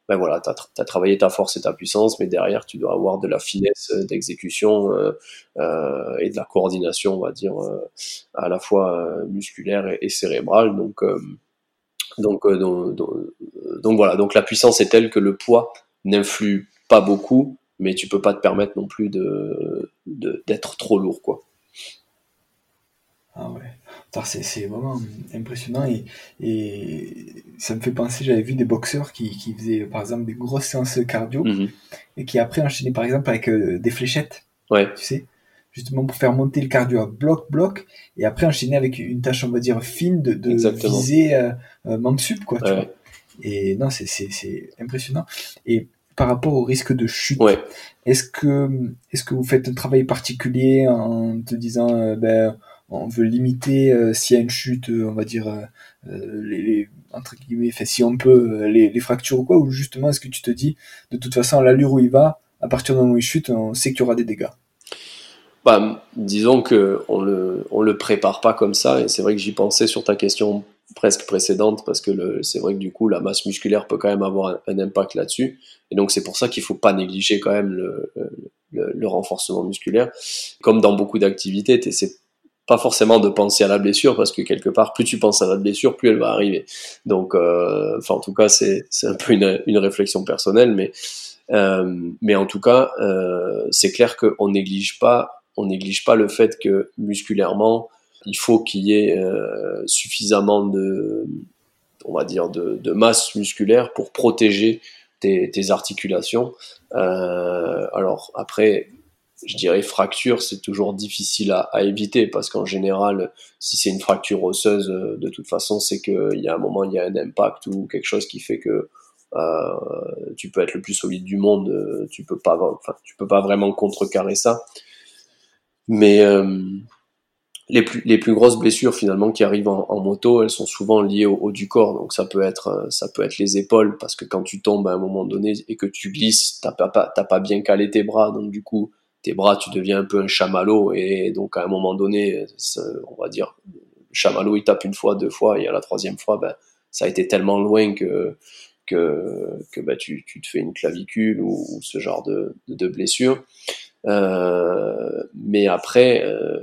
Speaker 2: ben voilà, tu as, travaillé ta force et ta puissance, mais derrière, tu dois avoir de la finesse d'exécution euh, euh, et de la coordination, on va dire, euh, à la fois musculaire et, et cérébrale. Donc, donc, donc, donc, donc, voilà, donc la puissance est telle que le poids n'influe pas beaucoup, mais tu peux pas te permettre non plus de d'être trop lourd quoi.
Speaker 1: Ah ouais, c'est vraiment impressionnant et, et, ça me fait penser, j'avais vu des boxeurs qui, qui, faisaient par exemple des grosses séances cardio mm-hmm. et qui après enchaînaient par exemple avec euh, des fléchettes,
Speaker 2: ouais.
Speaker 1: tu sais, justement pour faire monter le cardio à bloc bloc et après enchaîner avec une tâche on va dire fine de, de viser euh, euh sup quoi. Tu vois. Et non, c'est impressionnant. Et par rapport au risque de chute. Est-ce que est-ce que vous faites un travail particulier en te disant euh, ben on veut limiter euh, s'il y a une chute, euh, on va dire les, les, entre guillemets, si on peut les, les, fractures ou quoi, ou justement est-ce que tu te dis de toute façon à l'allure où il va, à partir du moment où il chute, on sait qu'il y aura des dégâts?
Speaker 2: Bah, disons que on le on le prépare pas comme ça et c'est vrai que j'y pensais sur ta question presque précédente parce que c'est vrai que du coup la masse musculaire peut quand même avoir un, impact là-dessus. Et donc c'est pour ça qu'il faut pas négliger quand même le, le, le renforcement musculaire. Comme dans beaucoup d'activités c'est pas forcément de penser à la blessure parce que quelque part plus tu penses à la blessure plus elle va arriver. Donc euh, enfin en tout cas c'est c'est un peu une, une réflexion personnelle mais euh, mais en tout cas euh, c'est clair qu'on néglige pas on néglige pas le fait que musculairement il faut qu'il y ait euh, suffisamment de, on va dire, de, masse musculaire pour protéger tes, articulations. Euh, alors après, je dirais fracture, c'est toujours difficile à, à éviter parce qu'en général, si c'est une fracture osseuse, de toute façon, c'est qu'il y a un moment, il y a un impact ou quelque chose qui fait que euh, tu peux être le plus solide du monde, tu peux pas, enfin, tu peux pas vraiment contrecarrer ça. Mais euh, les plus, les plus grosses blessures finalement qui arrivent en, moto, elles sont souvent liées au haut du corps. Donc ça peut être, euh, ça peut être les épaules parce que quand tu tombes à un moment donné et que tu glisses, t'as pas, t'as pas bien calé tes bras, donc du coup tes bras, tu deviens un peu un chamallow et donc à un moment donné, on va dire, le chamallow il tape une fois, deux fois et à la troisième fois, ben ça a été tellement loin que que, que ben, tu, tu te fais une clavicule ou, ce genre de, de, blessure. Euh, mais après, euh,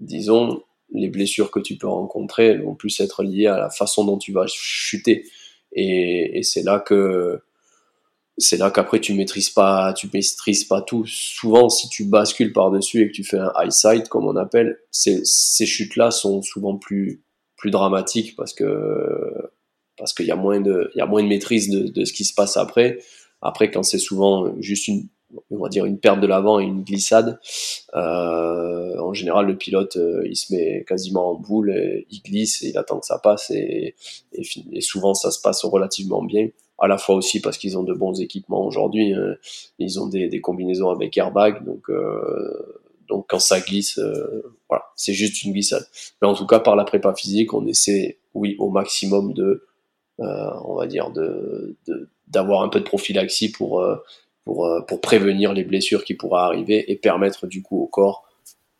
Speaker 2: disons, les blessures que tu peux rencontrer vont plus être liées à la façon dont tu vas chuter. Et, et c'est là que c'est là qu'après tu maîtrises pas, tu maîtrises pas tout. Souvent, si tu bascules par dessus et que tu fais un high side comme on appelle, ces, ces chutes-là sont souvent plus plus dramatiques parce que parce qu'il y a moins de il y a moins de maîtrise de, de ce qui se passe après. Après, quand c'est souvent juste une on va dire une perte de l'avant et une glissade. Euh, en général, le pilote, euh, il se met quasiment en boule, et il glisse, et il attend que ça passe, et, et, souvent ça se passe relativement bien. À la fois aussi parce qu'ils ont de bons équipements aujourd'hui, hein. ils ont des, combinaisons avec airbag, donc euh, donc quand ça glisse, euh, voilà, c'est juste une glissade. Mais en tout cas, par la prépa physique, on essaie, oui, au maximum de, euh, on va dire, de d'avoir un peu de prophylaxie pour pour, euh, pour prévenir les blessures qui pourraient arriver et permettre du coup au corps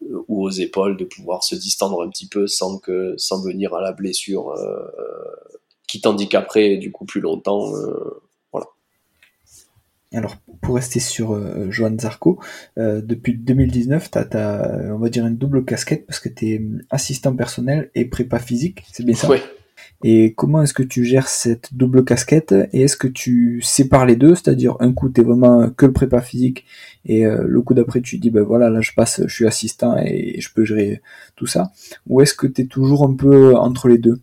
Speaker 2: euh, ou aux épaules de pouvoir se distendre un petit peu sans que sans venir à la blessure euh, qui t'handicaperait du coup plus longtemps voilà.
Speaker 1: Alors pour rester sur euh, Johan Zarco depuis 2019 tu as, on va dire une double casquette parce que tu es assistant personnel et prépa physique c'est bien ça?
Speaker 2: Oui
Speaker 1: et comment est-ce que tu gères cette double casquette? Et est-ce que tu sépares les deux? C'est-à-dire un coup tu es vraiment que le prépa physique et euh, le coup d'après tu dis ben voilà là je passe, je suis assistant et je peux gérer tout ça Ou est-ce que tu es toujours un peu entre les deux?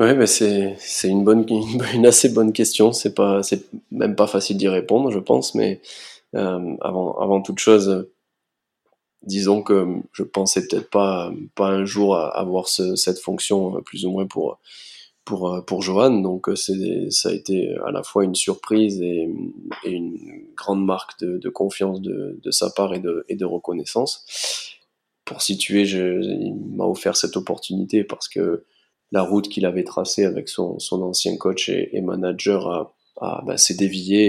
Speaker 2: Ouais, ben c'est c'est une bonne [LAUGHS] une, assez bonne question. C'est pas c'est même pas facile d'y répondre, je pense. Mais euh, avant avant toute chose, disons que je pensais peut-être pas pas un jour avoir ce, cette fonction plus ou moins pour pour, euh, pour Johan. Donc euh, c'est, ça a été à la fois une surprise et, une grande marque de, confiance de, sa part et de, et de reconnaissance. Pour situer, il m'a offert cette opportunité parce que la route qu'il avait tracée avec son, son ancien coach et, manager a, ben, s'est déviée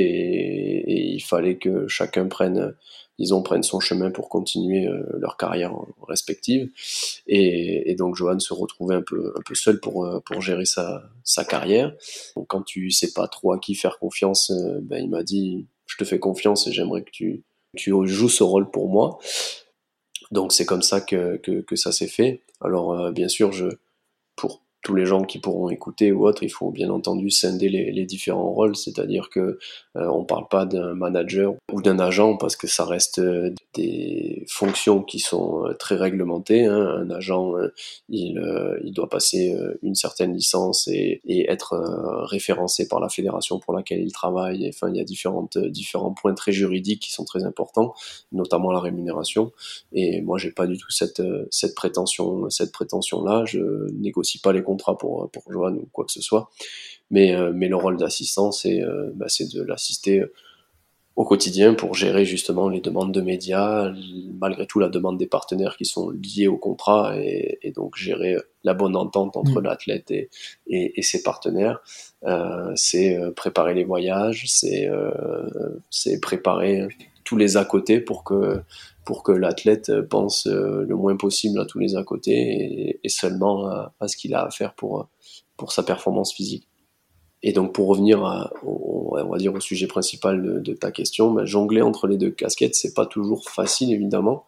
Speaker 2: et, il fallait que chacun prenne disons, prennent son chemin pour continuer euh, leur carrière respective. Et, donc Johan se retrouvait un peu, un peu seul pour, euh, pour gérer sa, sa carrière. Quand tu sais pas trop à qui faire confiance, euh, ben, il m'a dit, je te fais confiance et j'aimerais que tu, tu joues ce rôle pour moi. Donc c'est comme ça que, que, que ça s'est fait. Alors bien sûr, je, pour tous les gens qui pourront écouter ou autre, il faut bien entendu scinder les, différents rôles, c'est-à-dire que euh, on parle pas d'un manager ou d'un agent parce que ça reste euh, des fonctions qui sont euh, très réglementées. Hein. Un agent, il, doit passer une certaine licence et, être référencé par la fédération pour laquelle il travaille. enfin, il y a différents points très juridiques qui sont très importants, notamment la rémunération. Et moi, j'ai pas du tout cette, prétention, cette prétention-là. Je négocie pas les pour, pour Johan ou quoi que ce soit. Mais, euh, mais le rôle d'assistant, c'est euh, bah, de l'assister au quotidien pour gérer justement les demandes de médias, malgré tout la demande des partenaires qui sont liés au contrat et, et donc gérer la bonne entente entre mm. l'athlète et, et, et, ses partenaires. Euh, c'est euh, préparer les voyages, c'est c'est préparer tous les à côté pour que pour que l'athlète pense euh, le moins possible à tous les à côté et, seulement à, ce qu'il a à faire pour, pour sa performance physique. Et donc pour revenir au, on va dire au sujet principal de, ta question, ben, jongler entre les deux casquettes, c'est pas toujours facile évidemment,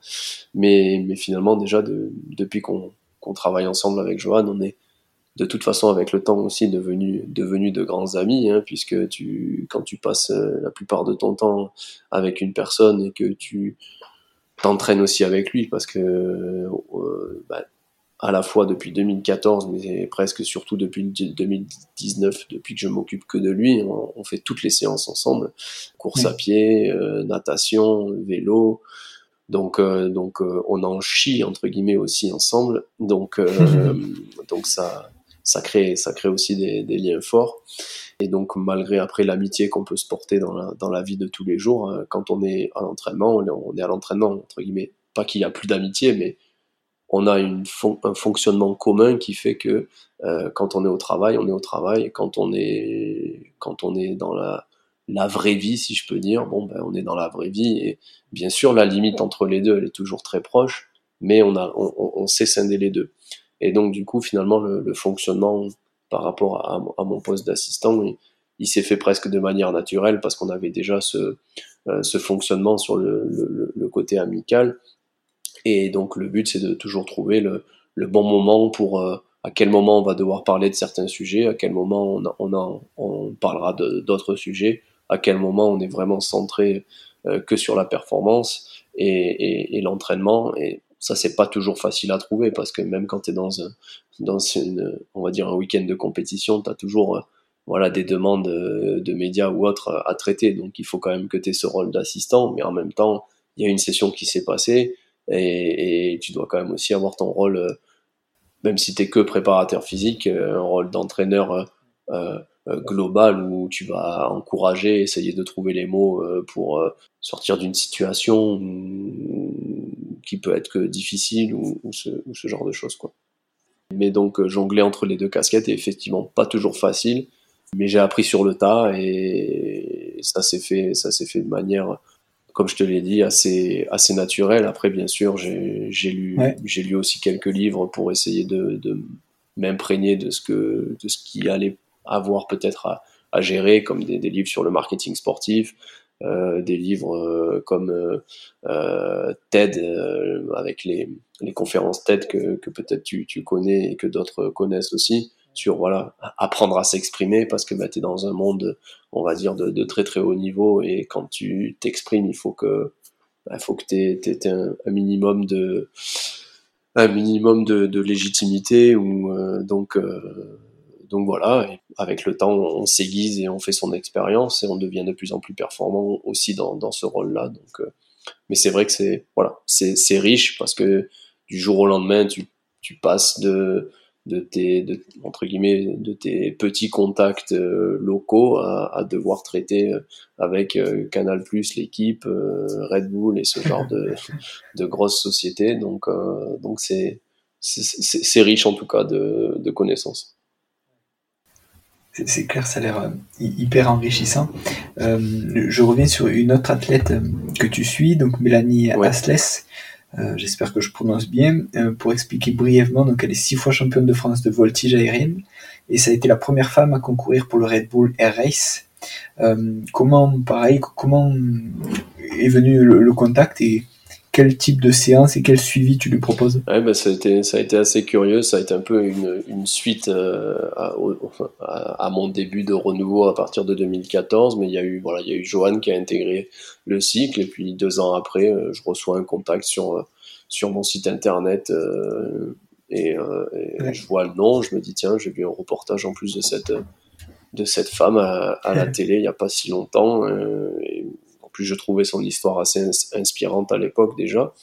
Speaker 2: mais, mais finalement déjà de, depuis qu'on travaille ensemble avec Johan, on est de toute façon avec le temps aussi devenu devenu de grands amis, hein, puisque tu quand tu passes euh, la plupart de ton temps avec une personne et que tu t'entraînes aussi avec lui parce que euh, bah, à la fois depuis 2014 mais presque surtout depuis 2019 depuis que je m'occupe que de lui on, fait toutes les séances ensemble. Course à pied euh, natation vélo. Donc euh, donc on en chie entre guillemets aussi ensemble. Donc [LAUGHS] donc ça ça crée ça crée aussi des, des liens forts et donc, malgré après l'amitié qu'on peut se porter dans la, dans la vie de tous les jours, euh, quand on est à l'entraînement, on est à l'entraînement, entre guillemets. Pas qu'il y a plus d'amitié, mais on a une un fonctionnement commun qui fait que euh, quand on est au travail, on est au travail, quand on est quand on est dans la la vraie vie, si je peux dire, bon ben on est dans la vraie vie et bien sûr la limite entre les deux elle est toujours très proche, mais on a on, on sait scinder les deux. Et donc du coup finalement le, le fonctionnement par rapport à, mon poste d'assistant, il, s'est fait presque de manière naturelle parce qu'on avait déjà ce, euh, fonctionnement sur le, côté amical. Et donc le but c'est de toujours trouver le, bon moment pour euh, à quel moment on va devoir parler de certains sujets, à quel moment on, on, parlera d'autres sujets, à quel moment on est vraiment centré euh, que sur la performance et, l'entraînement. Ça, c'est pas toujours facile à trouver parce que même quand tu es dans, un, dans une, on va dire un week-end de compétition, tu as toujours voilà des demandes de médias ou autres à traiter. Donc il faut quand même que tu aies ce rôle d'assistant, mais en même temps, il y a une session qui s'est passée et, tu dois quand même aussi avoir ton rôle, même si tu es que préparateur physique, un rôle d'entraîneur euh, global où tu vas encourager, essayer de trouver les mots pour sortir d'une situation qui peut être que difficile ou, ou, ce, ou ce genre de choses quoi. Mais donc jongler entre les deux casquettes est effectivement pas toujours facile mais j'ai appris sur le tas et ça s'est fait, ça s'est fait de manière, comme je te l'ai dit, assez, assez naturelle. Après, bien sûr, j'ai, j'ai lu, j'ai lu aussi quelques livres pour essayer de, de m'imprégner de ce que, de ce qui allait avoir peut-être à, à gérer, comme des, des, livres sur le marketing sportif, euh, des livres euh, comme euh, euh TED euh, avec les, les conférences TED que, que peut-être tu, tu connais et que d'autres connaissent aussi sur voilà apprendre à s'exprimer parce que bah, tu es dans un monde on va dire de, de, très très haut niveau et quand tu t'exprimes il faut que bah, faut que tu aies, un, un, minimum de un minimum de, de légitimité ou euh, donc euh, donc voilà avec le temps on s'aiguise et on fait son expérience et on devient de plus en plus performant aussi dans, ce rôle là donc euh, mais c'est vrai que c'est voilà c'est riche parce que du jour au lendemain tu passes de tes entre guillemets de tes petits contacts euh, locaux à, devoir traiter euh, avec euh, Canal Plus l'équipe Red Bull et ce genre de, de grosses sociétés. Donc donc c'est c'est riche en tout cas de, de connaissances
Speaker 1: c'est clair, ça a l'air hyper enrichissant. Euh, je reviens sur une autre athlète que tu suis, donc Mélanie ouais. Asles, euh, j'espère que je prononce bien, euh, pour expliquer brièvement, donc elle est six fois championne de France de voltige aérienne, et ça a été la première femme à concourir pour le Red Bull Air Race. Euh, comment, pareil, comment est venu le, le, contact et quel type de séance et quel suivi tu lui proposes?
Speaker 2: Ouais, bah, ça, a été, ça a été assez curieux, ça a été un peu une, une suite euh, à, à, à, mon début de renouveau à partir de 2014, mais il y a eu, voilà, il y a eu Johan qui a intégré le cycle, et puis deux ans après, euh, je reçois un contact sur, sur mon site internet. Euh, et, euh, et ouais. je vois le nom, je me dis tiens, j'ai vu un reportage en plus de cette de cette femme à, à la [LAUGHS] télé il n'y a pas si longtemps. Euh, et plus je trouvais son histoire assez inspirante à l'époque déjà.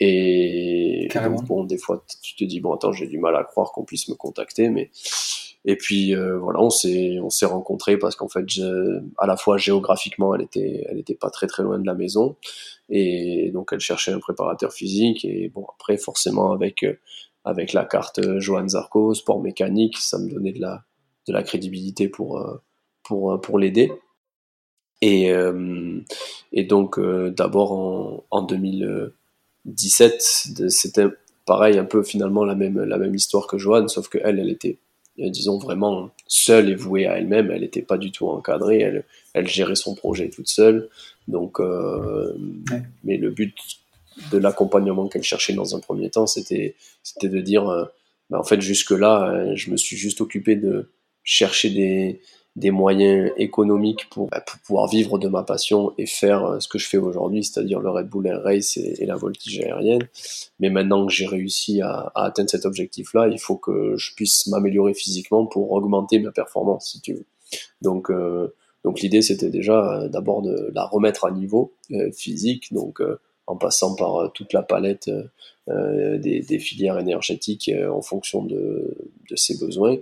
Speaker 2: Et donc, bon, des fois, tu te dis, bon, attends, j'ai du mal à croire qu'on puisse me contacter, mais. Et puis, euh, voilà, on s'est, on s'est rencontrés parce qu'en fait, je, à la fois géographiquement, elle était, elle était pas très très loin de la maison. Et donc, elle cherchait un préparateur physique. Et bon, après, forcément, avec, avec la carte Johan Zarco, sport mécanique, ça me donnait de la, de la crédibilité pour, pour, pour l'aider. Et, euh, et donc, euh, d'abord en, en 2017, c'était pareil, un peu finalement la même, la même histoire que Joanne, sauf que elle, elle était, disons, vraiment seule et vouée à elle-même. Elle n'était pas du tout encadrée. Elle, elle gérait son projet toute seule. Donc, euh, ouais. mais le but de l'accompagnement qu'elle cherchait dans un premier temps, c'était, c'était de dire, euh, bah, en fait, jusque-là, je me suis juste occupé de chercher des, des moyens économiques pour, bah, pour, pouvoir vivre de ma passion et faire euh, ce que je fais aujourd'hui, c'est-à-dire le Red Bull Air Race et, la voltige aérienne. Mais maintenant que j'ai réussi à, atteindre cet objectif-là, il faut que je puisse m'améliorer physiquement pour augmenter ma performance, si tu veux. Donc, euh, donc l'idée, c'était déjà euh, d'abord de la remettre à niveau euh, physique, donc euh, en passant par euh, toute la palette des, des, filières énergétiques en fonction de, de ses besoins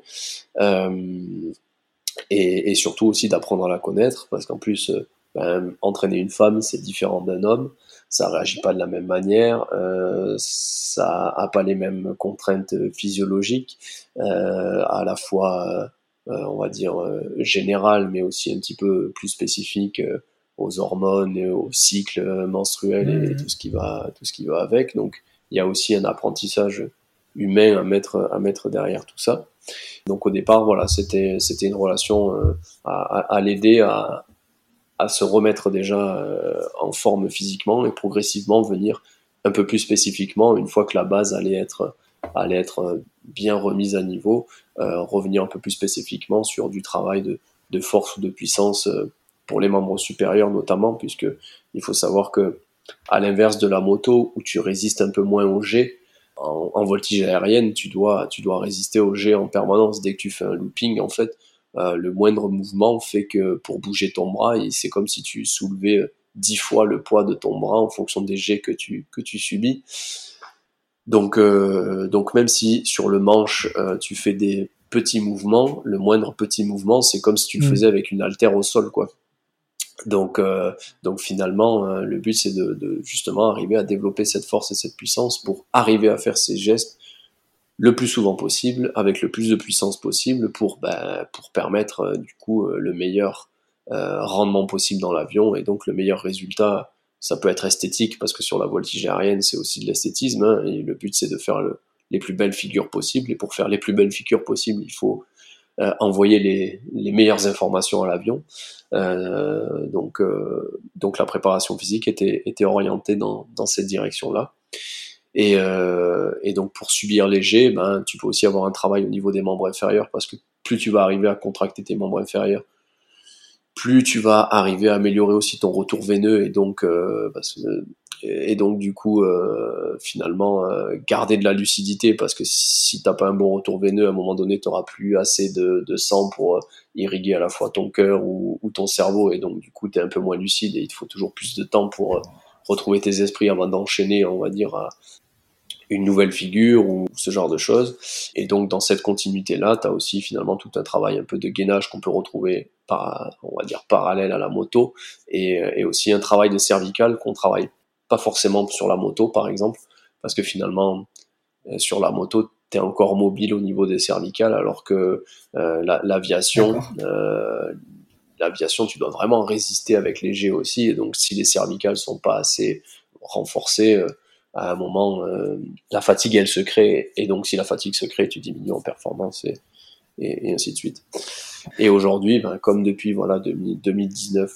Speaker 2: et, et, surtout aussi d'apprendre à la connaître, parce qu'en plus, euh, ben, entraîner une femme, c'est différent d'un homme, ça réagit pas de la même manière, euh, ça a pas les mêmes contraintes physiologiques, euh, à la fois, euh, on va dire générales, mais aussi un petit peu plus spécifiques aux hormones, et au cycle menstruel et, mmh. tout ce qui va, tout ce qui va avec. Donc, il y a aussi un apprentissage humain à mettre, à mettre derrière tout ça. Donc au départ, voilà, c'était c'était une relation à, à l'aider à, à se remettre déjà euh, en forme physiquement et progressivement venir un peu plus spécifiquement une fois que la base allait être allait être euh, bien remise à niveau, euh, revenir un peu plus spécifiquement sur du travail de, de force ou de puissance pour les membres supérieurs notamment, puisque il faut savoir que à l'inverse de la moto où tu résistes un peu moins au jet, en, en voltige aérienne, tu dois, tu dois résister au jet en permanence. Dès que tu fais un looping, en fait, euh, le moindre mouvement fait que pour bouger ton bras, c'est comme si tu soulevais euh, dix fois le poids de ton bras en fonction des jets que tu, que tu subis. Donc, euh, donc même si sur le manche, tu fais des petits mouvements, le moindre petit mouvement, c'est comme si tu le mm. faisais avec une haltère au sol, quoi. Donc, donc finalement, le but c'est de, de, justement arriver à développer cette force et cette puissance pour arriver à faire ces gestes le plus souvent possible, avec le plus de puissance possible pour, ben, pour permettre euh, du coup euh, le meilleur euh, rendement possible dans l'avion et donc le meilleur résultat. Ça peut être esthétique parce que sur la voltige aérienne c'est aussi de l'esthétisme hein, et le but c'est de faire les plus belles figures possibles et pour faire les plus belles figures possibles il faut envoyer les, les, meilleures informations à l'avion. donc, donc la préparation physique était, était orientée dans, dans cette direction-là. Et, euh, et, donc pour subir léger, ben, tu peux aussi avoir un travail au niveau des membres inférieurs parce que plus tu vas arriver à contracter tes membres inférieurs, plus tu vas arriver à améliorer aussi ton retour veineux et donc euh, et donc du coup euh, finalement euh, garder de la lucidité parce que si t'as pas un bon retour veineux à un moment donné t'auras plus assez de, sang pour euh, irriguer à la fois ton cœur ou, ton cerveau et donc du coup t'es un peu moins lucide et il te faut toujours plus de temps pour retrouver tes esprits avant d'enchaîner on va dire à, une nouvelle figure ou ce genre de choses. Et donc dans cette continuité-là, tu as aussi finalement tout un travail un peu de gainage qu'on peut retrouver on va dire parallèle à la moto et, et aussi un travail de cervical qu'on travaille pas forcément sur la moto par exemple parce que finalement euh, sur la moto tu es encore mobile au niveau des cervicales alors que euh, l'aviation euh, l'aviation tu dois vraiment résister avec les G aussi et donc si les cervicales sont pas assez renforcées euh, à un moment, la fatigue, elle se crée, et donc si la fatigue se crée, tu diminues en performance, et, et, ainsi de suite. Et aujourd'hui, ben, comme depuis voilà 2019,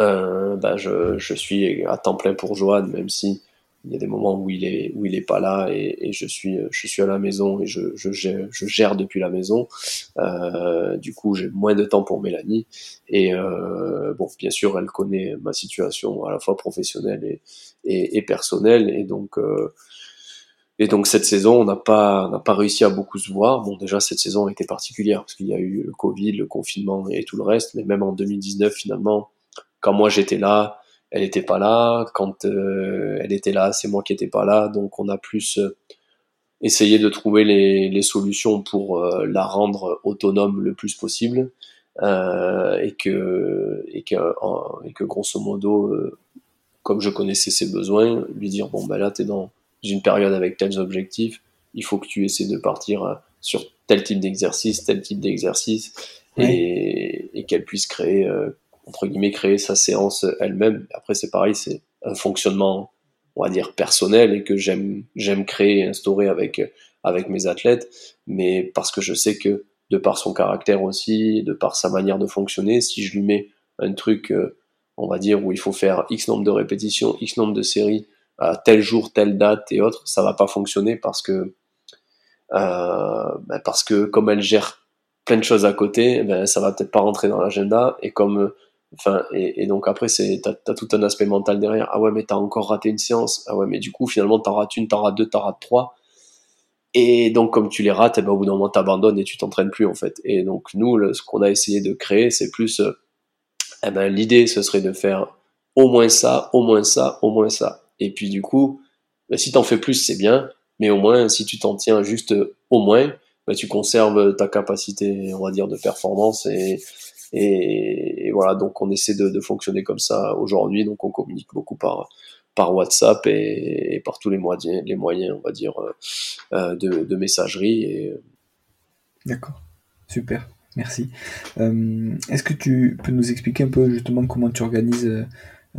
Speaker 2: euh, ben, je, je, suis à temps plein pour Joanne, même si il y a des moments où il est où il est pas là et, et je suis je suis à la maison et je, je, gère, je gère depuis la maison. Euh, du coup, j'ai moins de temps pour Mélanie et euh, bon, bien sûr, elle connaît ma situation à la fois professionnelle et et, et personnelle et donc euh, et donc cette saison, on n'a pas, on n'a pas réussi à beaucoup se voir. Bon, déjà cette saison a été particulière parce qu'il y a eu le Covid, le confinement et tout le reste. Mais même en 2019, finalement, quand moi j'étais là, elle était pas là. Quand euh, elle était là, c'est moi qui étais pas là. Donc on a plus euh, essayé de trouver les, les solutions pour euh, la rendre autonome le plus possible. et que et que et que grosso modo comme je connaissais ses besoins lui dire bon ben là t'es dans une période avec tels objectifs il faut que tu essaies de partir sur tel type d'exercice tel type d'exercice et, et qu'elle puisse créer entre guillemets créer sa séance elle-même. Après c'est pareil, c'est un fonctionnement on va dire personnel et que j'aime j'aime créer et instaurer avec avec mes athlètes, mais parce que je sais que de par son caractère aussi, de par sa manière de fonctionner, si je lui mets un truc, euh, on va dire où il faut faire X nombre de répétitions, X nombre de séries à tel jour, telle date et autres, ça va pas fonctionner parce que euh, ben parce que comme elle gère plein de choses à côté, ben ça va peut-être pas rentrer dans l'agenda et comme Et, donc après, c'est, t'as, as tout un aspect mental derrière. Ah ouais, mais t'as encore raté une séance. Ah ouais, mais du coup, finalement, t'en rates une, t'en rates deux, t'en rates trois. Et donc, comme tu les rates, eh ben, au bout d'un moment, t'abandonnes et tu t'entraînes plus, en fait. Et donc, nous, ce qu'on a essayé de créer, c'est plus, euh, eh ben, l'idée, ce serait de faire au moins ça, au moins ça, au moins ça. Et puis, du coup, ben, si t'en fais plus, c'est bien. Mais au moins, si tu t'en tiens juste au moins, ben, tu conserves ta capacité, on va dire, de performance et, voilà, donc on essaie de, fonctionner comme ça aujourd'hui. Donc on communique beaucoup par WhatsApp et, par tous les moyens, les moyens, on va dire, de, de messagerie. Et...
Speaker 1: D'accord, super. Merci. Est-ce que tu peux nous expliquer un peu justement comment tu organises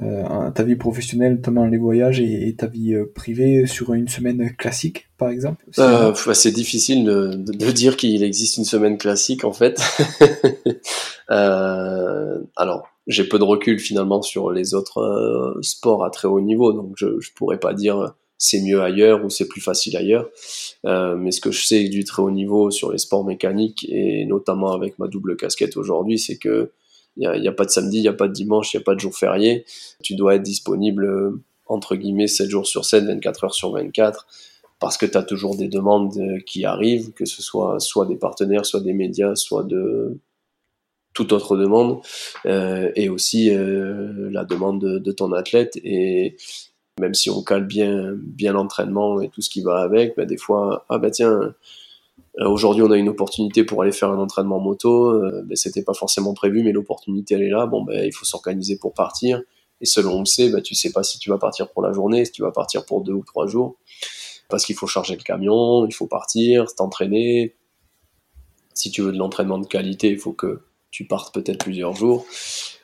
Speaker 1: euh, ta vie professionnelle, notamment les voyages, et, ta vie euh, privée sur une semaine classique, par exemple
Speaker 2: euh, C'est difficile de, de, dire qu'il existe une semaine classique, en fait. [LAUGHS] euh, alors, j'ai peu de recul finalement sur les autres euh, sports à très haut niveau, donc je, je pourrais pas dire c'est mieux ailleurs ou c'est plus facile ailleurs. Euh, mais ce que je sais du très haut niveau sur les sports mécaniques et notamment avec ma double casquette aujourd'hui, c'est que il n'y a, pas de samedi, il n'y a pas de dimanche, il n'y a pas de jour férié. Tu dois être disponible, euh, entre guillemets, 7 jours sur 7, 24 heures sur 24, parce que tu as toujours des demandes euh, qui arrivent, que ce soit soit des partenaires, soit des médias, soit de toute autre demande, euh, et aussi la demande de, ton athlète. Et même si on cale bien, bien l'entraînement et tout ce qui va avec, bah, des fois, ah bah tiens, aujourd'hui, on a une opportunité pour aller faire un entraînement moto. Euh, ben, c'était pas forcément prévu, mais l'opportunité elle est là. Bon, ben il faut s'organiser pour partir. Et selon on le sait, ben, tu sais pas si tu vas partir pour la journée, si tu vas partir pour deux ou trois jours, parce qu'il faut charger le camion, il faut partir, t'entraîner. Si tu veux de l'entraînement de qualité, il faut que tu partes peut-être plusieurs jours.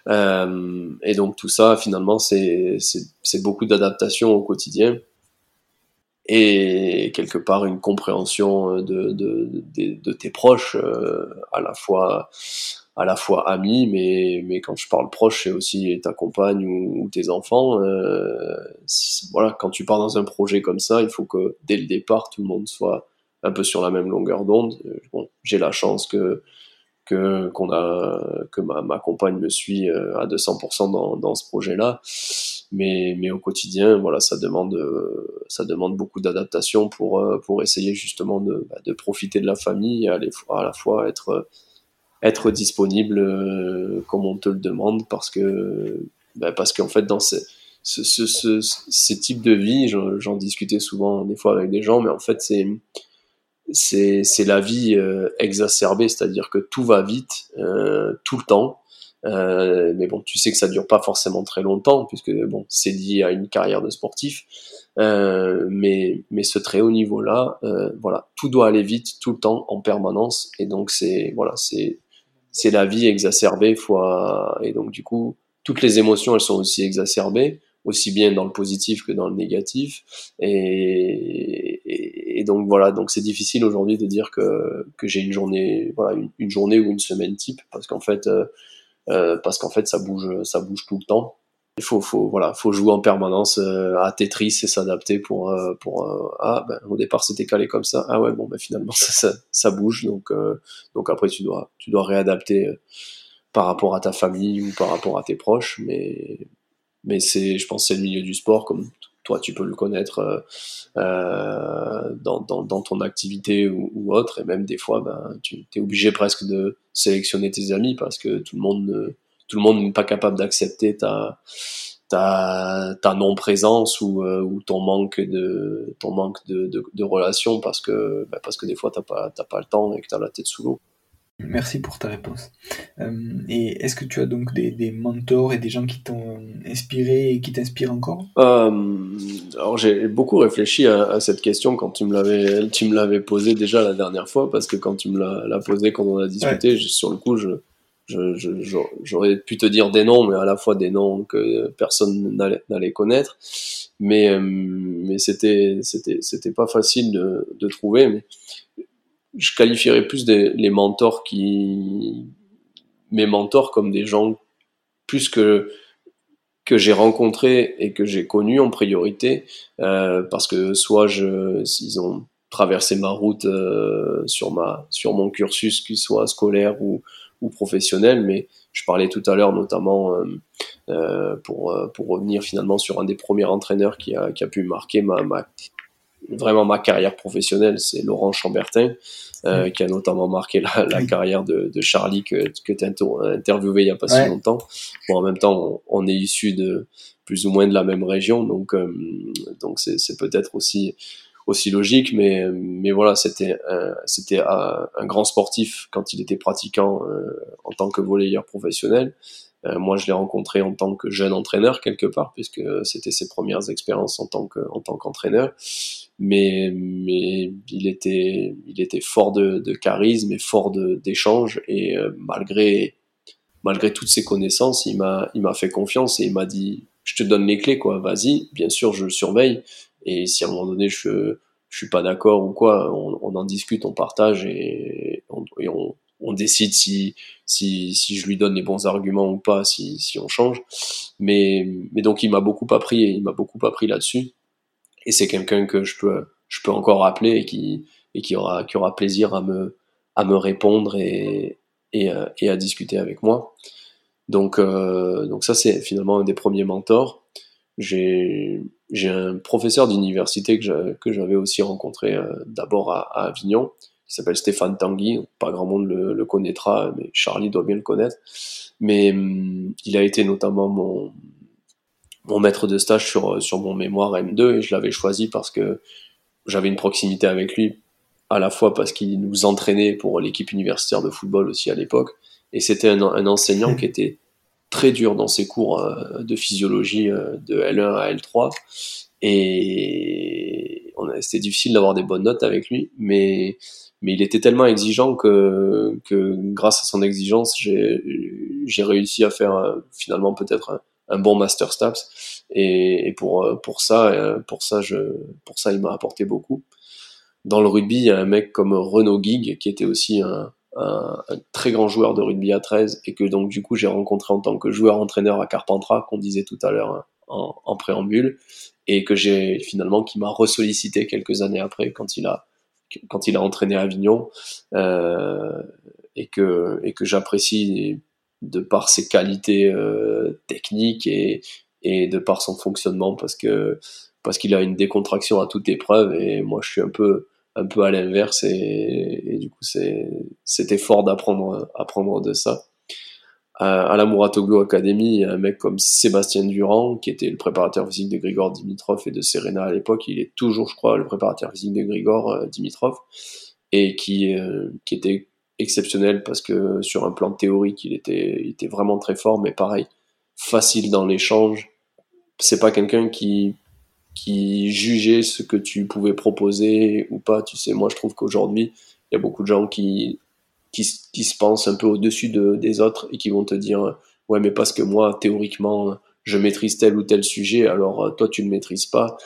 Speaker 2: Euh, et donc tout ça, finalement, c'est beaucoup d'adaptation au quotidien et quelque part une compréhension de, de, de, de tes proches, euh, à la fois à la fois amis, mais, mais quand je parle proche, c'est aussi ta compagne ou, tes enfants. Euh, voilà, quand tu pars dans un projet comme ça, il faut que dès le départ, tout le monde soit un peu sur la même longueur d'onde. Bon, j'ai la chance que que qu'on a que ma, ma compagne me suit euh, à 200% dans, dans ce projet-là mais mais au quotidien voilà ça demande euh, ça demande beaucoup d'adaptation pour euh, pour essayer justement de, bah, de profiter de la famille à, à la fois être être disponible euh, comme on te le demande parce que bah, parce qu'en fait dans ces ce, ce, ce, ces types de vie j'en discutais souvent des fois avec des gens mais en fait c'est c'est c'est la vie exacerbée. C'est-à-dire que tout va vite tout le temps euh, mais bon, tu sais que ça dure pas forcément très longtemps puisque bon, c'est lié à une carrière de sportif. Euh, mais mais ce très haut niveau là, euh, voilà, tout doit aller vite tout le temps en permanence et donc c'est voilà, c'est c'est la vie exacerbée fois et donc du coup toutes les émotions elles sont aussi exacerbées aussi bien dans le positif que dans le négatif et, et, donc voilà donc c'est difficile aujourd'hui de dire que que j'ai une journée voilà une, une, journée ou une semaine type parce qu'en fait euh, parce qu'en fait ça bouge, ça bouge tout le temps. Il faut, voilà, faut jouer en permanence euh, à Tetris et s'adapter pour, euh, pour ah ben, au départ c'était calé comme ça, ah ouais bon ben finalement [LAUGHS] ça, ça, ça bouge. Donc donc après tu dois tu dois réadapter par rapport à ta famille ou par rapport à tes proches, mais mais c'est je pense c'est le milieu du sport comme toi tu peux le connaître euh, euh, dans, dans, dans, ton activité ou, ou, autre. Et même des fois ben, tu es obligé presque de sélectionner tes amis parce que tout le monde tout le monde n'est pas capable d'accepter ta ta, ta non présence ou, euh, ou ton manque de ton manque de, de, de relation parce que ben, parce que des fois t'as pas t'as pas le temps et que t'as la tête sous l'eau
Speaker 1: Merci pour ta réponse. Euh, et est-ce que tu as donc des, des, mentors et des gens qui t'ont inspiré et qui t'inspirent encore?
Speaker 2: Euh, Alors j'ai beaucoup réfléchi à, à, cette question quand tu me l'avais tu me l'avais posée déjà la dernière fois parce que quand tu me l'as posée quand on a discuté, ouais. je, sur le coup je j'aurais pu te dire des noms, mais à la fois des noms que personne n'allait connaître. Mais, euh, mais c'était, c'était, c'était pas facile de, de trouver. Mais je qualifierais plus des, les mentors qui mes mentors comme des gens plus que que j'ai rencontrés et que j'ai connus en priorité euh, parce que soit je ils ont traversé ma route euh, sur ma sur mon cursus qu'il soit scolaire ou ou professionnel mais je parlais tout à l'heure notamment euh, euh pour pour revenir finalement sur un des premiers entraîneurs qui a qui a pu marquer ma ma vraiment ma carrière professionnelle, c'est Laurent Chambertin, euh, qui a notamment marqué la, la carrière de, de, Charlie que, que tu as interviewé il y a pas si longtemps. Bon, en même temps, on, on est issu de plus ou moins de la même région, donc euh, donc c'est peut-être aussi aussi logique, mais mais voilà, c'était c'était un, un, grand sportif quand il était pratiquant euh, en tant que volleyeur professionnel, moi, je l'ai rencontré en tant que jeune entraîneur quelque part, puisque c'était ses premières expériences en tant que en tant qu'entraîneur. Mais mais il était il était fort de, de charisme et fort d'échange et malgré malgré toutes ses connaissances, il m'a il m'a fait confiance et il m'a dit je te donne les clés quoi, vas-y. Bien sûr, je le surveille et si à un moment donné je je suis pas d'accord ou quoi, on, on, en discute, on partage et on, et on, on décide si, si, si je lui donne les bons arguments ou pas, si, si on change. Mais, mais donc il m'a beaucoup appris, il m'a beaucoup appris là-dessus. Et c'est quelqu'un que je peux, je peux encore appeler et qui, et qui aura, qui aura plaisir à me, à me répondre et, et, euh, et à discuter avec moi. Donc, euh, donc ça c'est finalement un des premiers mentors. J'ai, j'ai un professeur d'université que j'avais aussi rencontré euh, d'abord à Avignon, qui s'appelle Stéphane Tanguy. Pas grand monde le, connaîtra, mais Charlie doit bien le connaître. Mais hum, il a été notamment mon, maître de stage sur, sur mon mémoire M2 et je l'avais choisi parce que j'avais une proximité avec lui, à la fois parce qu'il nous entraînait pour l'équipe universitaire de football aussi à l'époque, et c'était un, un, enseignant qui était très dur dans ses cours euh, de physiologie euh, de L1 à L3 et c'était difficile d'avoir des bonnes notes avec lui, mais mais il était tellement exigeant que, que grâce à son exigence, j'ai réussi à faire euh, finalement peut-être un, bon master STAPS. Et, et, pour, euh, pour ça, euh, pour ça, je, pour ça, il m'a apporté beaucoup. Dans le rugby, il y a un mec comme Renaud Gig, qui était aussi un, un, un, très grand joueur de rugby à 13, et que donc du coup j'ai rencontré en tant que joueur-entraîneur à Carpentras, qu'on disait tout à l'heure en, en, préambule, et que j'ai finalement qui m'a ressollicité quelques années après quand il a quand il a entraîné Avignon euh, et que et que j'apprécie de par ses qualités euh, techniques et et de par son fonctionnement parce que parce qu'il a une décontraction à toute épreuve et moi je suis un peu un peu à l'inverse et, et, du coup c'est c'était fort d'apprendre apprendre de ça à, la Muratoglu Academy, un mec comme Sébastien Durand, qui était le préparateur physique de Grigor Dimitrov et de Serena à l'époque. Il est toujours, je crois, le préparateur physique de Grigor euh, Dimitrov, et qui, euh, qui était exceptionnel parce que sur un plan théorique, il était, il était vraiment très fort, mais pareil, facile dans l'échange. C'est pas quelqu'un qui, qui jugeait ce que tu pouvais proposer ou pas. Tu sais, moi, je trouve qu'aujourd'hui, il y a beaucoup de gens qui qui, qui se pensent un peu au-dessus de, des autres et qui vont te dire ouais mais parce que moi théoriquement je maîtrise tel ou tel sujet alors euh, toi tu ne maîtrises pas.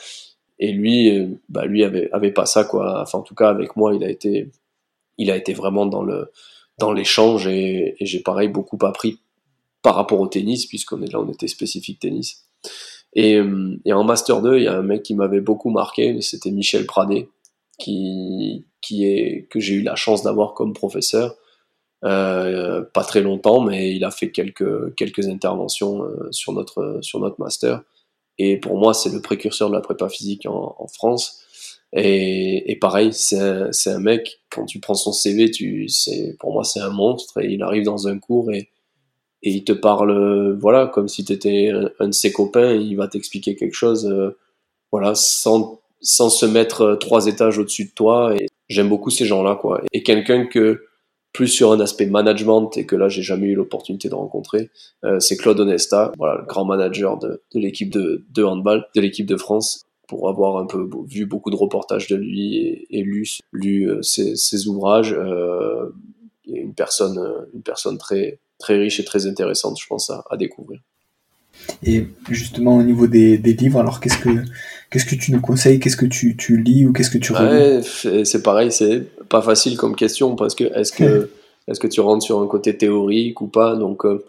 Speaker 2: Et lui euh, bah lui avait avait pas ça quoi. Enfin en tout cas avec moi il a été il a été vraiment dans le dans l'échange et, et j'ai pareil beaucoup appris par rapport au tennis puisqu'on est là on était spécifique tennis. Et, euh, et en master 2 il y a un mec qui m'avait beaucoup marqué c'était Michel Pradet qui qui est que j'ai eu la chance d'avoir comme professeur. Euh, pas très longtemps, mais il a fait quelques quelques interventions euh, sur notre sur notre master. Et pour moi, c'est le précurseur de la prépa physique en, en France. Et, et pareil, c'est un, un mec quand tu prends son CV, tu pour moi c'est un monstre et il arrive dans un cours et et il te parle voilà comme si tu étais un, de ses copains, il va t'expliquer quelque chose euh, voilà sans sans se mettre euh, trois étages au-dessus de toi. Et j'aime beaucoup ces gens-là, quoi. Et quelqu'un que plus sur un aspect management et que là j'ai jamais eu l'opportunité de rencontrer, euh, c'est Claude Onesta, voilà, le grand manager de, de l'équipe de, de handball, de l'équipe de France pour avoir un peu vu beaucoup de reportages de lui et, lu, lu euh, ses, ouvrages. Euh, une personne, une personne très, très riche et très intéressante, je pense, à, découvrir.
Speaker 1: Et justement, au niveau des livres, alors qu'est-ce que, qu'est-ce que tu nous conseilles? Qu'est-ce que tu, tu, lis ou qu'est-ce que tu
Speaker 2: ouais, C'est pareil, c'est pas facile comme question parce que est-ce que, [LAUGHS] est-ce que tu rentres sur un côté théorique ou pas? Donc, euh,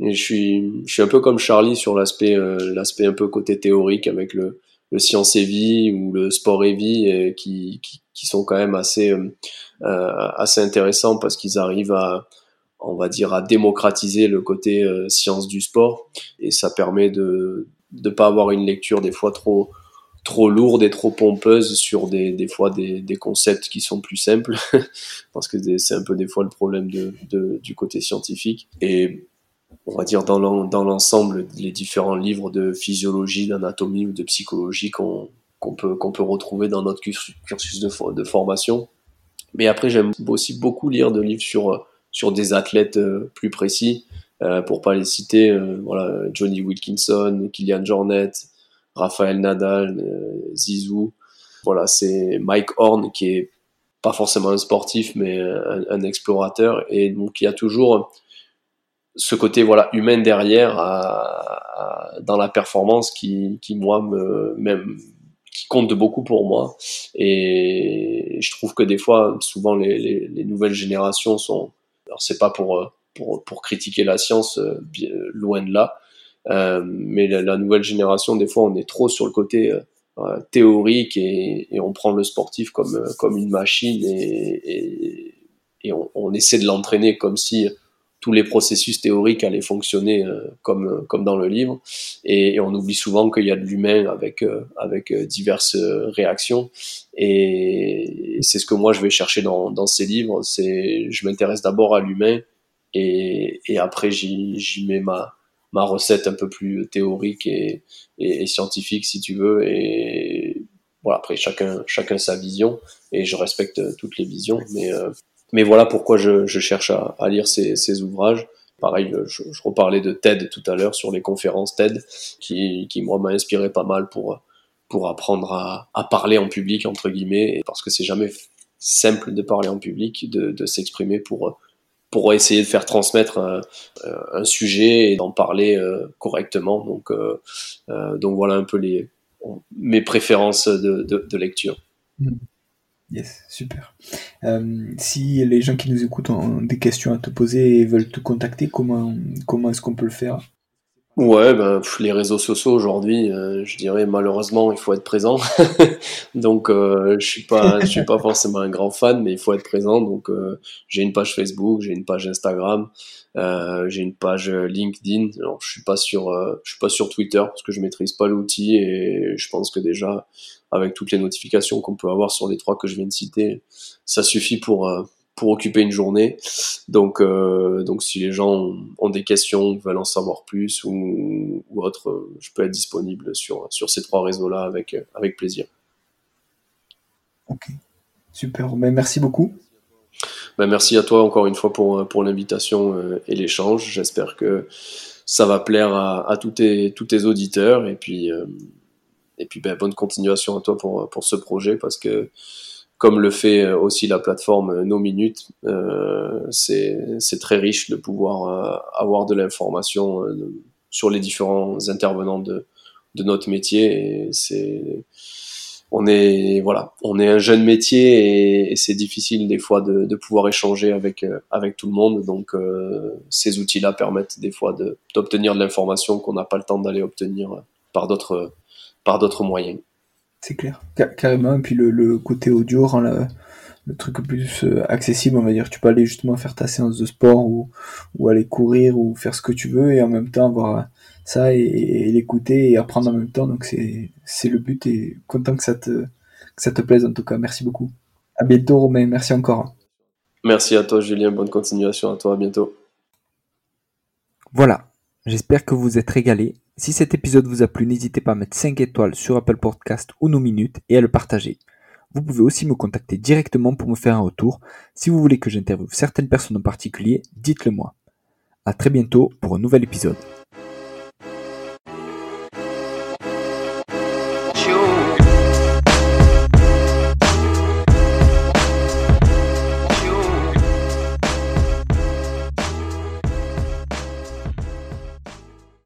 Speaker 2: je, suis, je suis un peu comme Charlie sur l'aspect euh, l'aspect un peu côté théorique avec le, le science et vie ou le sport et vie et qui, qui, qui, sont quand même assez, euh, assez intéressants parce qu'ils arrivent à on va dire, à démocratiser le côté science du sport. Et ça permet de ne pas avoir une lecture des fois trop, trop lourde et trop pompeuse sur des, des fois des, des concepts qui sont plus simples. [LAUGHS] parce que c'est un peu des fois le problème de, de, du côté scientifique. Et on va dire dans l'ensemble, les différents livres de physiologie, d'anatomie ou de psychologie qu'on peut, qu'on peut retrouver dans notre cursus de, de formation. Mais après, j'aime aussi beaucoup lire de livres sur sur des athlètes euh, plus précis. euh, pour pas les citer, euh, voilà, Johnny Wilkinson, Kylian Jornet, Raphaël Nadal, Zizou. Voilà, c'est Mike Horn qui est pas forcément un sportif, mais un, explorateur. Et donc, il y a toujours ce côté voilà humain derrière dans la performance qui, qui moi me même qui compte beaucoup pour moi et je trouve que des fois souvent les, les, nouvelles générations sont alors c'est pas pour, pour pour critiquer la science euh, loin de là euh, mais la, nouvelle génération des fois on est trop sur le côté euh, théorique et, et, on prend le sportif comme comme une machine et, et, et on, on, essaie de l'entraîner comme si tous les processus théoriques allaient fonctionner euh, comme comme dans le livre. Et, on oublie souvent qu'il y a de l'humain avec euh, avec euh, diverses réactions. Et c'est ce que moi je vais chercher dans dans ces livres. C'est je m'intéresse d'abord à l'humain et, et après j'y mets ma ma recette un peu plus théorique et, et, scientifique si tu veux. Et voilà après chacun chacun sa vision et je respecte toutes les visions. Mais mais voilà pourquoi je, je cherche à, à, lire ces, ces ouvrages. Pareil, je, je, reparlais de TED tout à l'heure sur les conférences TED, qui, qui moi m'a inspiré pas mal pour pour apprendre à, à, parler en public entre guillemets, parce que c'est jamais simple de parler en public, de, de s'exprimer pour pour essayer de faire transmettre un, un sujet et d'en parler euh, correctement. Donc euh, euh, donc voilà un peu les mes préférences de, de, lecture. Mmh.
Speaker 1: Yes, super. Euh, si les gens qui nous écoutent ont des questions à te poser et veulent te contacter, comment, comment est-ce qu'on peut le faire?
Speaker 2: Ouais, ben, les réseaux sociaux aujourd'hui, euh, je dirais malheureusement, il faut être présent. [LAUGHS] donc, euh, je suis pas, je suis pas forcément un grand fan, mais il faut être présent. Donc, j'ai une page Facebook, j'ai une page Instagram, j'ai une page LinkedIn. Alors, je suis pas sur, je suis pas sur Twitter parce que je maîtrise pas l'outil et je pense que déjà avec toutes les notifications qu'on peut avoir sur les trois que je viens de citer, ça suffit pour euh, pour occuper une journée. Donc euh, donc si les gens ont, des questions, veulent en savoir plus ou, ou autre, je peux être disponible sur sur ces trois réseaux-là avec avec plaisir.
Speaker 1: Ok, super. Ben, merci beaucoup.
Speaker 2: Ben, merci à toi encore une fois pour pour l'invitation euh, et l'échange. J'espère que ça va plaire à, à tous tes tous tes auditeurs et puis et puis ben, bonne continuation à toi pour, pour ce projet parce que comme le fait aussi la plateforme No Minutes, euh, c'est très riche de pouvoir euh, avoir de l'information euh, sur les différents intervenants de, de notre métier. C'est, on est voilà, on est un jeune métier et, c'est difficile des fois de, de, pouvoir échanger avec avec tout le monde. Donc ces outils-là permettent des fois d'obtenir de l'information qu'on n'a pas le temps d'aller obtenir par d'autres par d'autres moyens.
Speaker 1: C'est clair, carrément. Et puis le, côté audio rend le truc plus euh, accessible, on va dire. Tu peux aller justement faire ta séance de sport ou, ou aller courir ou faire ce que tu veux et en même temps voir ça et, l'écouter et apprendre en même temps. Donc c'est le but et content que ça te que ça te plaise en tout cas. Merci beaucoup. À bientôt Romain, merci encore.
Speaker 2: Merci à toi Julien, bonne continuation à toi, à bientôt.
Speaker 1: Voilà, j'espère que vous vous êtes régalé si cet épisode vous a plu, n'hésitez pas à mettre 5 étoiles sur Apple Podcast ou nos minutes et à le partager. Vous pouvez aussi me contacter directement pour me faire un retour. Si vous voulez que j'interviewe certaines personnes en particulier, dites-le moi. À très bientôt pour un nouvel épisode.